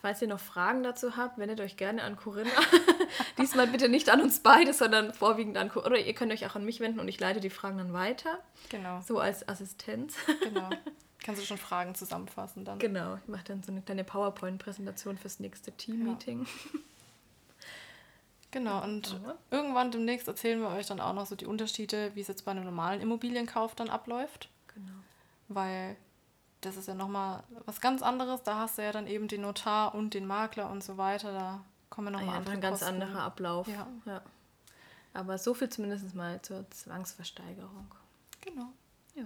Falls ihr noch Fragen dazu habt, wendet euch gerne an Corinna. *laughs* Diesmal bitte nicht an uns beide, sondern vorwiegend an Corinna. Oder ihr könnt euch auch an mich wenden und ich leite die Fragen dann weiter. Genau, So als Assistenz. genau. *laughs* Kannst du schon Fragen zusammenfassen dann. Genau, ich mache dann so eine kleine PowerPoint-Präsentation fürs nächste Team-Meeting. *laughs* Genau, und Aber- irgendwann demnächst erzählen wir euch dann auch noch so die Unterschiede, wie es jetzt bei einem normalen Immobilienkauf dann abläuft. Genau. Weil das ist ja nochmal was ganz anderes. Da hast du ja dann eben den Notar und den Makler und so weiter. Da kommen Ah nochmal ja, einfach ein ganz anderer Ablauf. Ja. ja. Aber so viel zumindest mal zur Zwangsversteigerung. Genau. Ja.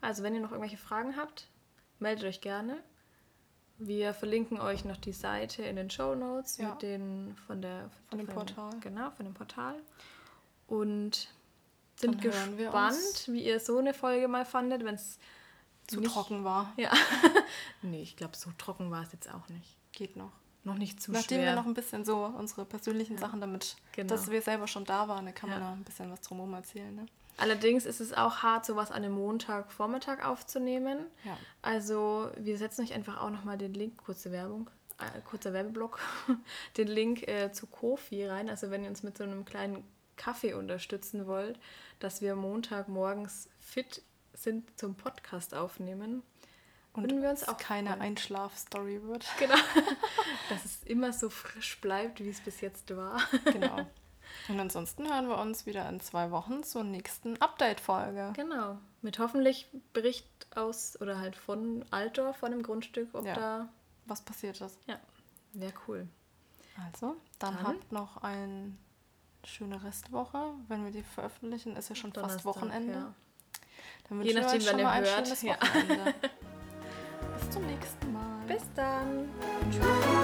Also, wenn ihr noch irgendwelche Fragen habt, meldet euch gerne. Wir verlinken euch noch die Seite in den Show Notes Ja. mit den von der Von dem Portal. Genau, von dem Portal. Und sind gespannt, wie ihr so eine Folge mal fandet, wenn es Zu nicht- trocken war. Ja. *laughs* nee, ich glaube, so trocken war es jetzt auch nicht. Geht noch. Noch nicht zu Nachdem schwer. wir noch ein bisschen so unsere persönlichen Sachen damit, Genau. dass wir selber schon da waren, da kann man Ja. noch ein bisschen was drumherum erzählen. Ne? Allerdings ist es auch hart, sowas an einem Montagvormittag aufzunehmen. Ja. Also wir setzen euch einfach auch nochmal den Link, kurze Werbung, äh, kurzer Werbeblock, *laughs* den Link äh, zu Kofi rein. Also wenn ihr uns mit so einem kleinen Kaffee unterstützen wollt, dass wir Montagmorgens fit sind zum Podcast aufnehmen. Und würden wir uns auch keine freuen. Einschlaf-Story wird. Genau. *laughs* Dass es immer so frisch bleibt, wie es bis jetzt war. genau. *laughs* Und ansonsten hören wir uns wieder in zwei Wochen zur nächsten Update-Folge. Genau. Mit hoffentlich Bericht aus oder halt von Altdorf, von dem Grundstück, ob Ja. da. Was passiert ist. Ja, wäre cool. Also, dann, Dann? habt noch eine schöne Restwoche. Wenn wir die veröffentlichen, ist ja schon fast Donnerstag, Wochenende. ja. Dann Je wünschen wir nachdem, euch wann schon mal ein hört. schönes Ja. Wochenende. *laughs* Bis zum nächsten Mal. Bis dann. Tschüss.